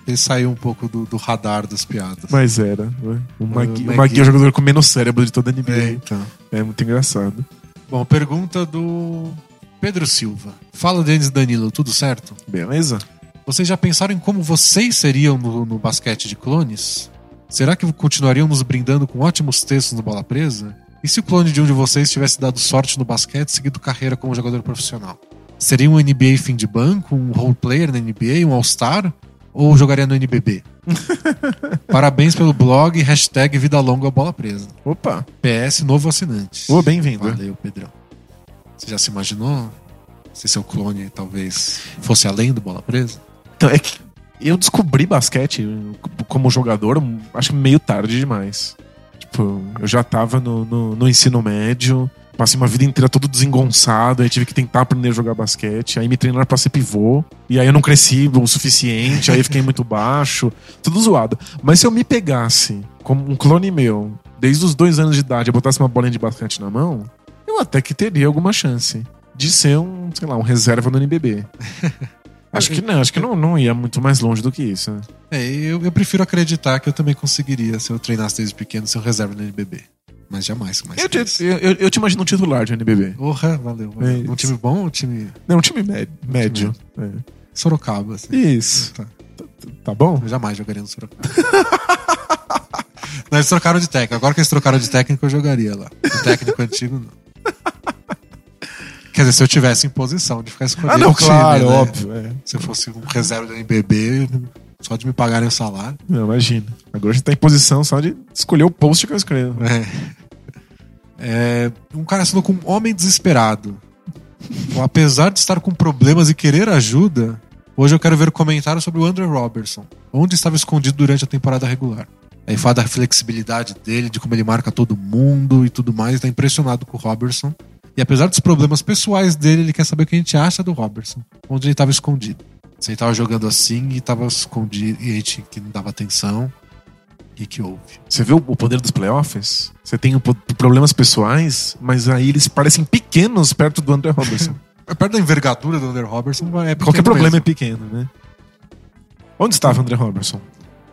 Ele saiu um pouco do, do radar das piadas. Mas era. né? O Magui, o Magui é o jogador com menos cérebro de toda a NBA. É, É, então. muito engraçado. Bom, pergunta do Pedro Silva. Fala, Denis Danilo, tudo certo? Beleza? Vocês já pensaram em como vocês seriam no, no basquete de clones? Será que continuariam nos brindando com ótimos textos no Bola Presa? E se o clone de um de vocês tivesse dado sorte no basquete e seguido carreira como jogador profissional? Seria um NBA fim de banco, um role player na NBA, um All-Star? Ou jogaria no NBB? Parabéns pelo blog, hashtag Vida Longa Bola Presa. Opa! PS Novo Assinante. Ô, bem-vindo. Valeu, Pedrão. Você já se imaginou se seu clone talvez fosse além do Bola Presa? Então, é que eu descobri basquete como jogador, acho que meio tarde demais. Tipo, eu já tava no, no, no ensino médio, passei uma vida inteira todo desengonçado, aí tive que tentar aprender a jogar basquete, aí me treinaram pra ser pivô, e aí eu não cresci o suficiente, aí fiquei muito baixo, tudo zoado. Mas se eu me pegasse como um clone meu, desde os dois anos de idade, eu botasse uma bolinha de basquete na mão, eu até que teria alguma chance de ser um, sei lá, um reserva no NBB. Acho que não, acho que não, não ia muito mais longe do que isso. né? É, eu, eu prefiro acreditar que eu também conseguiria, se eu treinasse desde pequeno, ser um reserva no NBB. Mas jamais mais. Eu que te, eu, eu- eu te imagino um titular de NBB. Porra, valeu. valeu. É um time bom ou um time Não, um time mé- médio. É. Sorocaba? Assim. Isso. Tá. Tá bom? Eu jamais jogaria no Sorocaba. não, eles trocaram de técnico. Agora que eles trocaram de técnico, eu jogaria lá. O técnico antigo, não. Quer dizer, se eu tivesse em posição de ficar escolhendo. Ah, não, o time, claro, né? óbvio. é. Se eu fosse um reserva do NBB, só de me pagarem o salário. Não, imagina. Agora a gente tá em posição só de escolher o post que eu escrevo. É. É, um cara assinou com um homem desesperado. Apesar de estar com problemas e querer ajuda, hoje eu quero ver o comentário sobre o Andrew Robertson. Onde estava escondido durante a temporada regular? Aí fala da flexibilidade dele, de como ele marca todo mundo e tudo mais. Tá impressionado com o Robertson. E apesar dos problemas pessoais dele, ele quer saber o que a gente acha do Robertson. Onde ele tava escondido. Ele tava jogando assim e tava escondido e a gente que não dava atenção. E que houve. Você vê o poder dos playoffs? Você tem problemas pessoais, mas aí eles parecem pequenos perto do André Robertson. Perto da envergadura do Under Robertson, é Qualquer problema é mesmo. pequeno, né? Onde estava o André Robertson?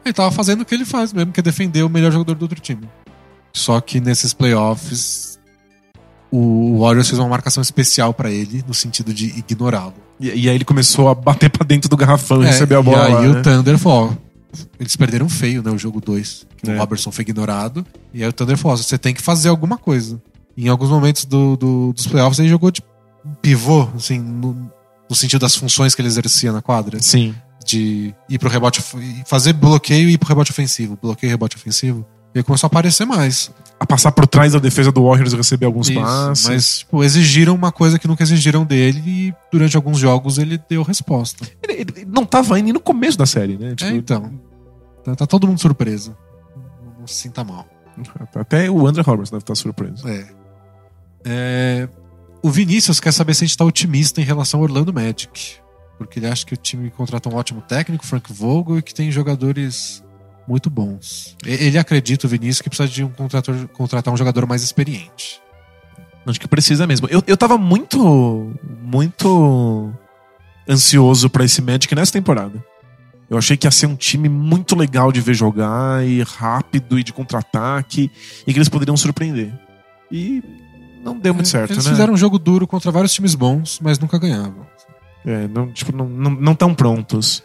Ele tava fazendo o que ele faz mesmo, que é defender o melhor jogador do outro time. Só que nesses playoffs, o Warriors fez uma marcação especial pra ele, no sentido de ignorá-lo. E, e aí ele começou a bater pra dentro do garrafão e É, receber a bola. E aí lá, o né? Thunder falou, ó, eles perderam feio, né, o jogo 2. É. O Robertson foi ignorado. E aí o Thunder falou, você tem que fazer alguma coisa. E em alguns momentos do, do- dos playoffs ele jogou de pivô, assim, no, no sentido das funções que ele exercia na quadra. Sim. de ir pro rebote, fazer bloqueio e ir pro rebote ofensivo, bloqueio e rebote ofensivo. E aí começou a aparecer mais. A passar por trás da defesa do Warriors e receber alguns Isso, passes. mas tipo, exigiram uma coisa que nunca exigiram dele e durante alguns jogos ele deu resposta. Ele, ele não tava indo no começo da série, né? Tipo, É, então. Tá, tá todo mundo surpreso. Não, se sinta mal. Até o André Robertson deve estar surpreso. É. É, O Vinícius quer saber se a gente tá otimista em relação ao Orlando Magic. Porque ele acha que o time contrata um ótimo técnico, Frank Vogel, e que tem jogadores muito bons. Ele acredita, o Vinícius, que precisa de um contrator, contratar um jogador mais experiente. Acho que precisa mesmo. Eu, eu tava muito, muito ansioso pra esse Magic nessa temporada. Eu achei que ia ser um time muito legal de ver jogar, e rápido e de contra-ataque, e que eles poderiam surpreender. E não deu muito certo, Eles né? fizeram um jogo duro contra vários times bons, mas nunca ganhavam. É, não, tipo, não, não, não tão prontos.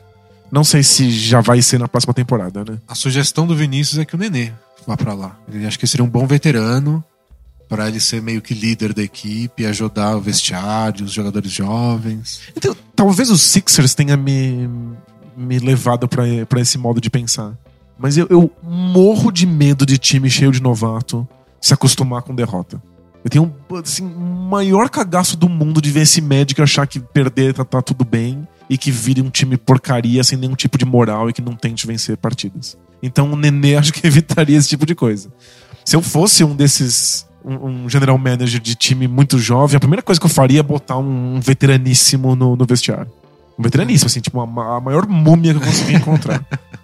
Não sei se já vai ser na próxima temporada, né? A sugestão do Vinícius é que o Nenê vá pra lá. Ele acha que seria um bom veterano pra ele ser meio que líder da equipe, ajudar o vestiário, os jogadores jovens. Então, talvez os Sixers tenha me, me levado pra pra esse modo de pensar. Mas eu, eu morro de medo de time cheio de novato se acostumar com derrota. Eu tenho assim, o maior cagaço do mundo de ver esse médico achar que perder tá, tá tudo bem e que vire um time porcaria sem nenhum tipo de moral e que não tente vencer partidas. Então o Nenê acho que evitaria esse tipo de coisa. Se eu fosse um desses. Um, general manager de time muito jovem, a primeira coisa que eu faria é botar um, veteraníssimo no, no vestiário. Um veteraníssimo, assim, tipo, uma- a maior múmia que eu consegui encontrar.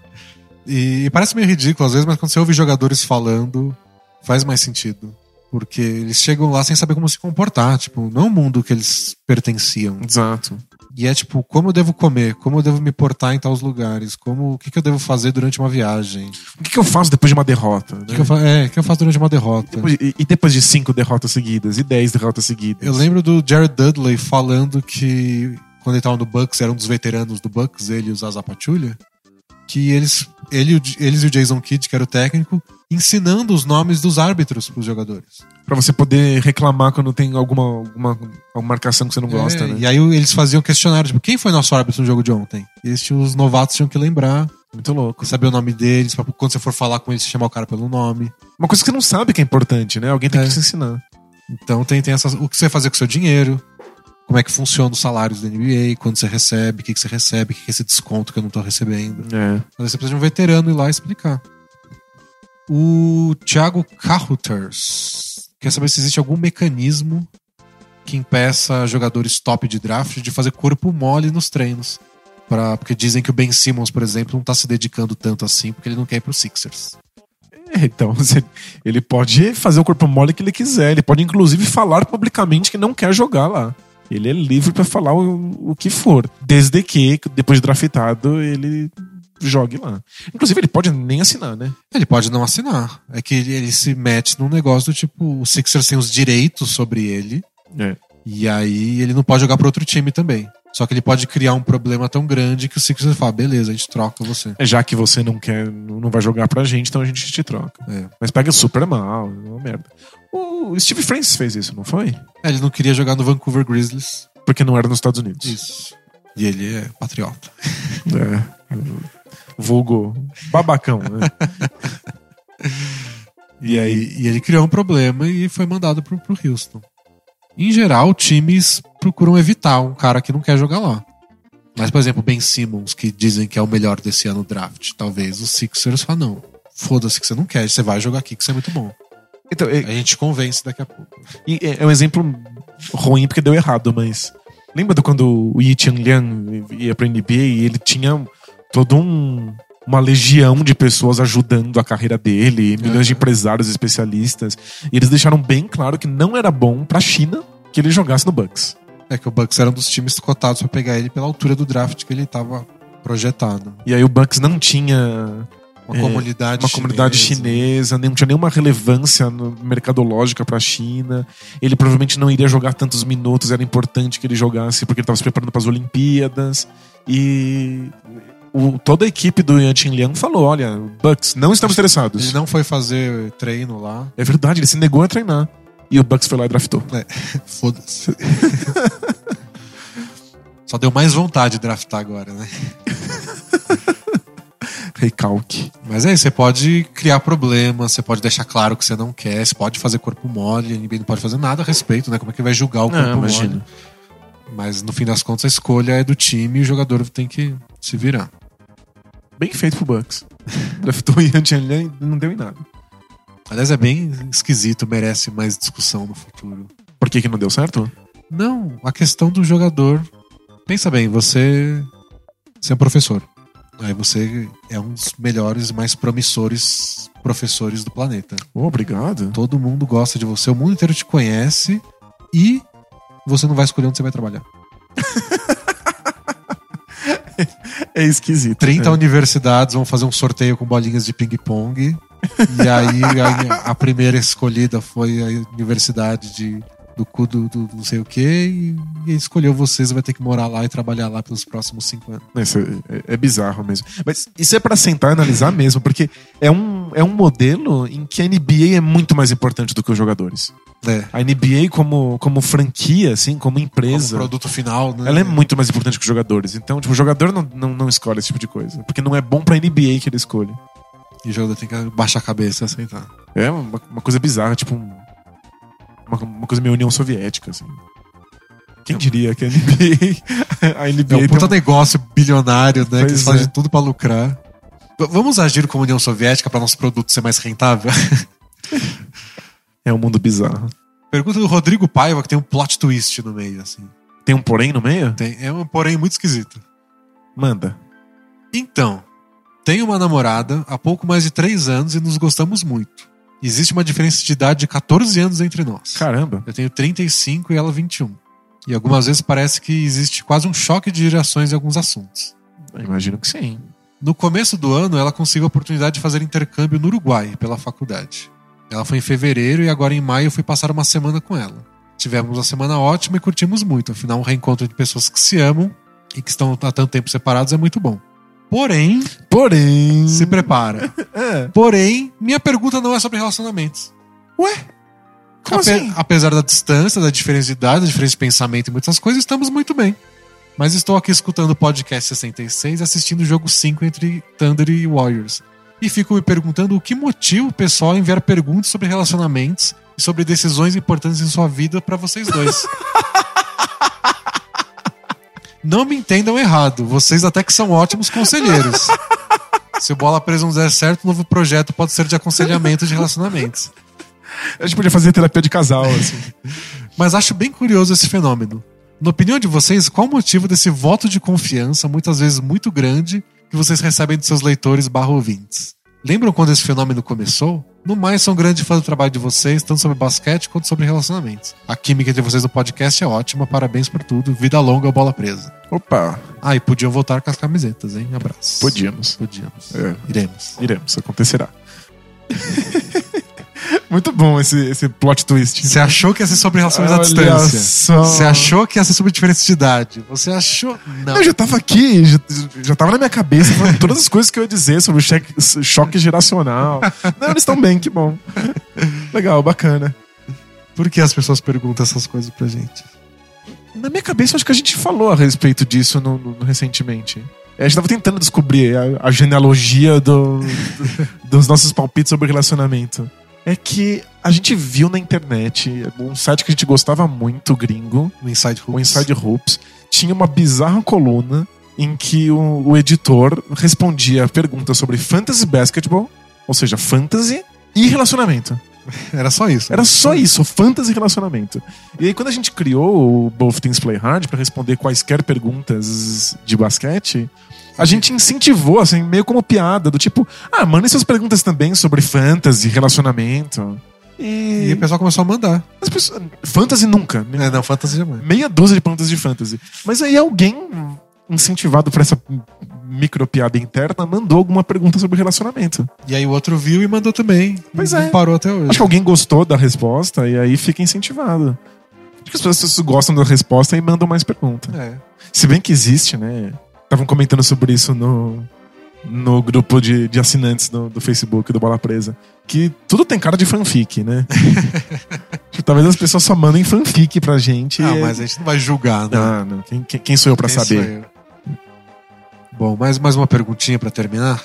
E parece meio ridículo às vezes, mas quando você ouve jogadores falando, faz mais sentido. Porque eles chegam lá sem saber como se comportar. Tipo, não é um mundo que eles pertenciam. Exato. E é tipo, como eu devo comer? Como eu devo me portar em tais lugares? Como, o que, que eu devo fazer durante uma viagem? O que, que eu faço depois de uma derrota? O né? que, que eu, fa é, o que eu faço durante uma derrota? Depois- e, e depois de cinco derrotas seguidas, e dez derrotas seguidas. Eu lembro do Jared Dudley falando que quando ele tava no Bucks, era um dos veteranos do Bucks, ele e o Zaza Pachulia, que eles, ele, e o- eles e o Jason Kidd, que era o técnico, ensinando os nomes dos árbitros pros jogadores. Pra você poder reclamar quando tem alguma, alguma, alguma marcação que você não gosta, É, né? E aí eles faziam questionário, tipo, quem foi nosso árbitro no jogo de ontem? E eles os novatos tinham que lembrar, Muito louco. saber o nome deles, pra quando você for falar com eles, você chamar o cara pelo nome. Uma coisa que você não sabe que é importante, né? Alguém tem É. que te ensinar. Então tem, tem essas, o que você vai fazer com o seu dinheiro, como é que funciona os salários da NBA, quando você recebe, o que, que você recebe, o que, que é esse desconto que eu não tô recebendo. É. Mas você precisa de um veterano ir lá explicar. O Thiago Carruthers quer saber se existe algum mecanismo que impeça jogadores top de draft de fazer corpo mole nos treinos. Pra, porque dizem que o Ben Simmons, por exemplo, não tá se dedicando tanto assim porque ele não quer ir pro Sixers. É, Então, ele pode fazer o corpo mole que ele quiser. Ele pode, inclusive, falar publicamente que não quer jogar lá. Ele é livre pra falar o, o que for. Desde que, depois de draftado, ele jogue lá. Inclusive, ele pode nem assinar, né? Ele pode não assinar. É que ele, ele se mete num negócio do tipo: o Sixers tem os direitos sobre ele, É. e aí ele não pode jogar para outro time também. Só que ele pode criar um problema tão grande que o Sixers fala: beleza, a gente troca você. Já que você não quer, não vai jogar pra gente, então a gente te troca. É. Mas pega super mal, é uma merda. O Steve Francis fez isso, não foi? É, ele não queria jogar no Vancouver Grizzlies. Porque não era nos Estados Unidos. Isso. E ele é patriota. É. Vulgo babacão, né? E aí e ele criou um problema e foi mandado pro, pro Houston. Em geral, times procuram evitar um cara que não quer jogar lá. Mas, por exemplo, Ben Simmons, que dizem que é o melhor desse ano no draft, talvez os Sixers falem, não. foda-se que você não quer, você vai jogar aqui que você é muito bom. Então, é, A gente convence daqui a pouco. e é- é um exemplo ruim porque deu errado, mas. Lembra de quando o Yi Liang ia pra NBA e ele tinha todo um. Uma legião de pessoas ajudando a carreira dele, milhões de Uhum. empresários especialistas. E eles deixaram bem claro que não era bom pra China que ele jogasse no Bucks. É que o Bucks era um dos times cotados pra pegar ele pela altura do draft que ele tava projetado. E aí o Bucks não tinha Uma É, comunidade uma comunidade chinesa, não tinha nenhuma relevância mercadológica pra China. Ele provavelmente não iria jogar tantos minutos, era importante que ele jogasse porque ele estava se preparando para as Olimpíadas. E o- toda a equipe do Yan Liang falou: olha, Bucks, não estamos interessados. Ele não foi fazer treino lá. É verdade, ele se negou a treinar. E o Bucks foi lá e draftou. Foda-se. Só deu mais vontade de draftar agora, né? Recalque. Mas é isso, você pode criar problemas, você pode deixar claro que você não quer, você pode fazer corpo mole, NBA não pode fazer nada a respeito, né? Como é que vai julgar o corpo Não, mole? imagina. Mas no fim das contas a escolha é do time e o jogador tem que se virar. Bem feito pro Bucks. Draftou e não deu em nada. Aliás, é bem esquisito, merece mais discussão no futuro. Por que, que não deu certo? Não, a questão do jogador. Pensa bem, você, você é um professor. Aí você é um dos melhores e mais promissores professores do planeta. Oh, obrigado. Todo mundo gosta de você, o mundo inteiro te conhece e você não vai escolher onde você vai trabalhar. É esquisito. 30 É. universidades vão fazer um sorteio com bolinhas de ping-pong. e aí a, a primeira escolhida foi a universidade de, do cu do, do não sei o quê. E, e escolheu vocês, vai ter que morar lá e trabalhar lá pelos próximos cinco anos. Isso é, é bizarro mesmo. Mas isso é pra sentar e analisar mesmo, porque é um, é um modelo em que a NBA é muito mais importante do que os jogadores. É. A NBA como, como franquia, assim, como Como empresa, produto final, né? ela é muito mais importante que os jogadores. Então, tipo, o jogador não, não, não escolhe esse tipo de coisa. Porque não é bom pra NBA que ele escolhe. E o jogador tem que baixar a cabeça e aceitar. É uma, uma coisa bizarra, tipo um- uma, uma coisa meio União Soviética, assim. Quem diria que a NBA, a NBA É um puta um- negócio bilionário, né? que Pois eles fazem é. tudo pra lucrar. V- Vamos agir como União Soviética para nosso produto ser mais rentável? é um mundo bizarro. Pergunta do Rodrigo Paiva, que tem um plot twist no meio, assim. Tem um porém no meio? Tem, é um porém muito esquisito. Manda. Então, tenho uma namorada há pouco mais de 3 anos e nos gostamos muito. Existe uma diferença de idade de 14 anos entre nós. Caramba. Eu tenho 35 e ela 21. E algumas vezes parece que existe quase um choque de gerações em alguns assuntos. Eu imagino que sim. No começo do ano, ela conseguiu a oportunidade de fazer intercâmbio no Uruguai, pela faculdade. Ela foi em fevereiro e agora em maio eu fui passar uma semana com ela. Tivemos uma semana ótima e curtimos muito. Afinal, um reencontro de pessoas que se amam e que estão há tanto tempo separados é muito bom. Porém, Porém. se prepara. É. Porém, minha pergunta não é sobre relacionamentos. Ué? Como Ape- assim? Apesar da distância, da diferença de idade, da diferença de pensamento e muitas coisas, estamos muito bem. Mas estou aqui escutando o podcast 66 e assistindo o jogo 5 entre Thunder e Warriors. E fico me perguntando o que motiva o pessoal a enviar perguntas sobre relacionamentos e sobre decisões importantes em sua vida para vocês dois. Não me entendam errado, vocês até que são ótimos conselheiros. Se o Bola Presa não der certo, o novo projeto pode ser de aconselhamento de relacionamentos. A gente podia fazer terapia de casal, assim. Mas acho bem curioso esse fenômeno. Na opinião de vocês, qual o motivo desse voto de confiança, muitas vezes muito grande, que vocês recebem dos seus leitores barra ouvintes? Lembram quando esse fenômeno começou? No mais, sou um grande fã do trabalho de vocês, tanto sobre basquete quanto sobre relacionamentos. A química entre vocês no podcast é ótima, parabéns por tudo. Vida longa, bola presa. Opa, Ah, e podiam voltar com as camisetas, hein? Abraço. podíamos. Podíamos. É. Iremos. Iremos, acontecerá. Muito bom esse, esse plot twist. Você achou que ia ser sobre relacionamentos à distância? só. Você achou que ia ser sobre diferença de idade? Você achou. Não. Eu já tava aqui, já, já tava na minha cabeça falando todas as coisas que eu ia dizer sobre o cheque- choque geracional. Não, eles estão bem, que bom. Legal, bacana. Por que as pessoas perguntam essas coisas pra gente? Na minha cabeça, acho que a gente falou a respeito disso no, no- no- recentemente. É, A gente tava tentando descobrir a, a genealogia do- do- dos nossos palpites sobre relacionamento. É que a gente viu na internet um site que a gente gostava muito, gringo, O Inside Hoops. o Inside Hoops, tinha uma bizarra coluna em que o, o editor respondia perguntas sobre fantasy basketball Ou seja, fantasy e relacionamento. Era só isso. Era só isso, fantasy e relacionamento. E aí, quando a gente criou o Both Things Play Hard pra responder quaisquer perguntas de basquete, a gente incentivou, assim, meio como piada, do tipo, ah, mandem suas perguntas também sobre fantasy, relacionamento. E E. o pessoal começou a mandar. As pessoas... Fantasy nunca. É, não, fantasy jamais. Meia dúzia de perguntas de fantasy. Mas aí alguém, incentivado por essa micropiada interna, mandou alguma pergunta sobre relacionamento. E aí o outro viu e mandou também. Pois Não é. parou até hoje. Acho que alguém gostou da resposta e aí fica incentivado. Acho que as pessoas gostam da resposta e mandam mais perguntas. É. Se bem que existe, né? Estavam comentando sobre isso no, no grupo de, de assinantes do, do Facebook do Bola Presa. Que tudo tem cara de fanfic, né? Talvez as pessoas só mandem fanfic pra gente. Ah, e- mas a gente não vai julgar, né? Ah, não. Quem, quem- quem sou eu pra Quem saber? eu? Bom, mais, mais uma perguntinha pra terminar.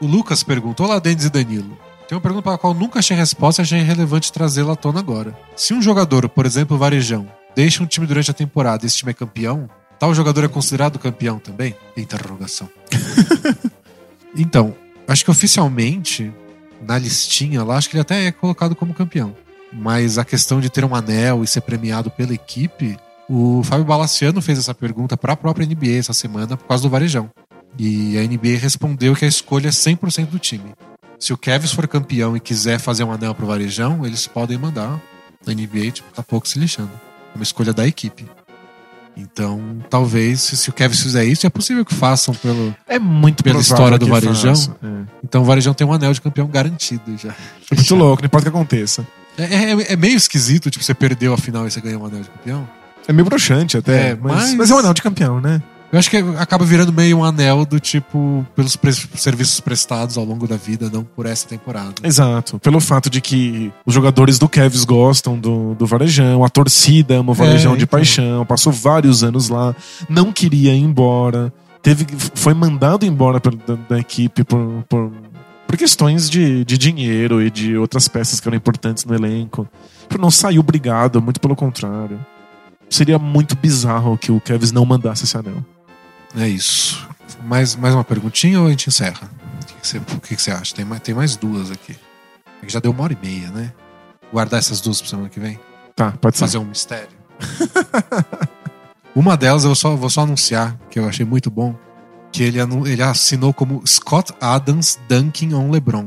O Lucas perguntou: Olá, Denis e Danilo. Tem uma pergunta para a qual nunca achei resposta e achei relevante trazê-la à tona agora. Se um jogador, por exemplo, Varejão, deixa um time durante a temporada e esse time é campeão, tal jogador é considerado campeão também? Interrogação. então, acho que oficialmente, na listinha lá, acho que ele até é colocado como campeão. Mas a questão de ter um anel e ser premiado pela equipe, o Fábio Balaciano fez essa pergunta para a própria NBA essa semana por causa do Varejão. E a NBA respondeu que a escolha é 100% do time. Se o Kevs for campeão e quiser fazer um anel pro Varejão, eles podem mandar. A NBA, tipo, tá pouco se lixando. É uma escolha da equipe. Então, talvez, se, se o Kevs fizer isso, é possível que façam pelo. É muito Pela história do Varejão? faça. É. Então o Varejão tem um anel de campeão garantido já. É muito louco, não importa o que aconteça. É, é- é meio esquisito, tipo, você perdeu a final e você ganhou um anel de campeão. É meio broxante até, É, mas, mas- mas é um anel de campeão, né? Eu acho que acaba virando meio um anel do tipo, pelos pre- serviços prestados ao longo da vida, não por essa temporada. Exato. Pelo fato de que os jogadores do Cavs gostam do, do Varejão, a torcida ama o Varejão É, de então. paixão, passou vários anos lá, não queria ir embora, teve, foi mandado embora pela- da, da equipe por, por, por questões de, de dinheiro e de outras peças que eram importantes no elenco. Não saiu brigado, muito pelo contrário. Seria muito bizarro que o Cavs não mandasse esse anel. É isso. Mais, mais uma perguntinha ou a gente encerra? O que, você, o que você acha? Tem mais, tem mais duas aqui. É que já deu uma hora e meia, né? Guardar essas duas pra semana que vem? Tá, pode ser. Fazer um mistério. uma delas eu só, vou só anunciar, que eu achei muito bom, que ele, ele assinou como Scott Adams Dunking on LeBron.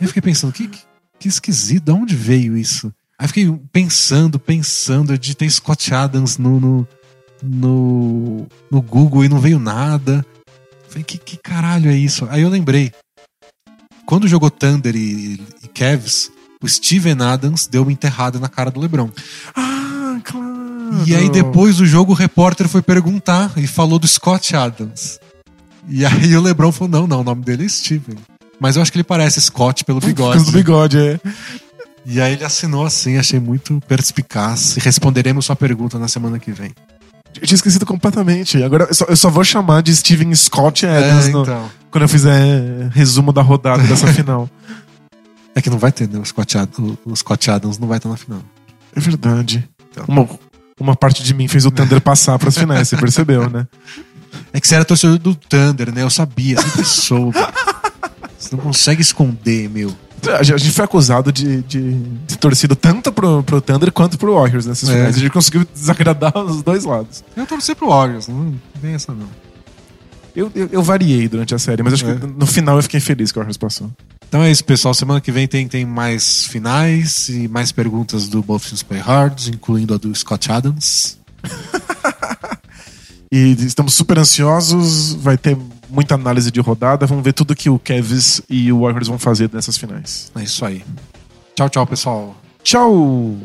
eu fiquei pensando, que, que, que esquisito, de onde veio isso? Aí fiquei pensando, pensando, eu digitei Scott Adams no, no, no, no Google e não veio nada. Falei, que, que caralho é isso? Aí eu lembrei. Quando jogou Thunder e, e Cavs, o Steven Adams deu uma enterrada na cara do LeBron. Ah, claro. E aí depois do jogo o repórter foi perguntar e falou do Scott Adams. E aí o LeBron falou: "Não, não, o nome dele é Steven". Mas eu acho que ele parece Scott pelo bigode. do bigode, é. E aí ele assinou assim, achei muito perspicaz. E responderemos sua pergunta na semana que vem. Eu tinha esquecido completamente. Agora eu só, eu só vou chamar de Steven Scott Adams É, no- então. quando eu fizer resumo da rodada dessa final. É que não vai ter, né? O Scott, Ad- o- Scott Adams não vai estar na final. É verdade. Então. Uma, uma parte de mim fez o Thunder passar pras finais, você percebeu, né? É que você era torcedor do Thunder, né? Eu sabia, sempre soube. Você não consegue esconder, meu. A gente foi acusado de, de, de torcido tanto pro, pro Thunder quanto pro Warriors nessas É. finais. A gente conseguiu desagradar os dois lados. Eu torci pro Warriors, não tem essa não. Eu, eu, eu variei durante a série, mas acho É. que no final eu fiquei feliz que o Warriors passou. Então é isso, pessoal. Semana que vem tem, tem mais finais e mais perguntas do Both Teams Play Hard, incluindo a do Scott Adams. E estamos super ansiosos, vai ter muita análise de rodada, vamos ver tudo que o Cavs e o Warriors vão fazer nessas finais. É isso aí. Tchau, tchau, pessoal. Tchau!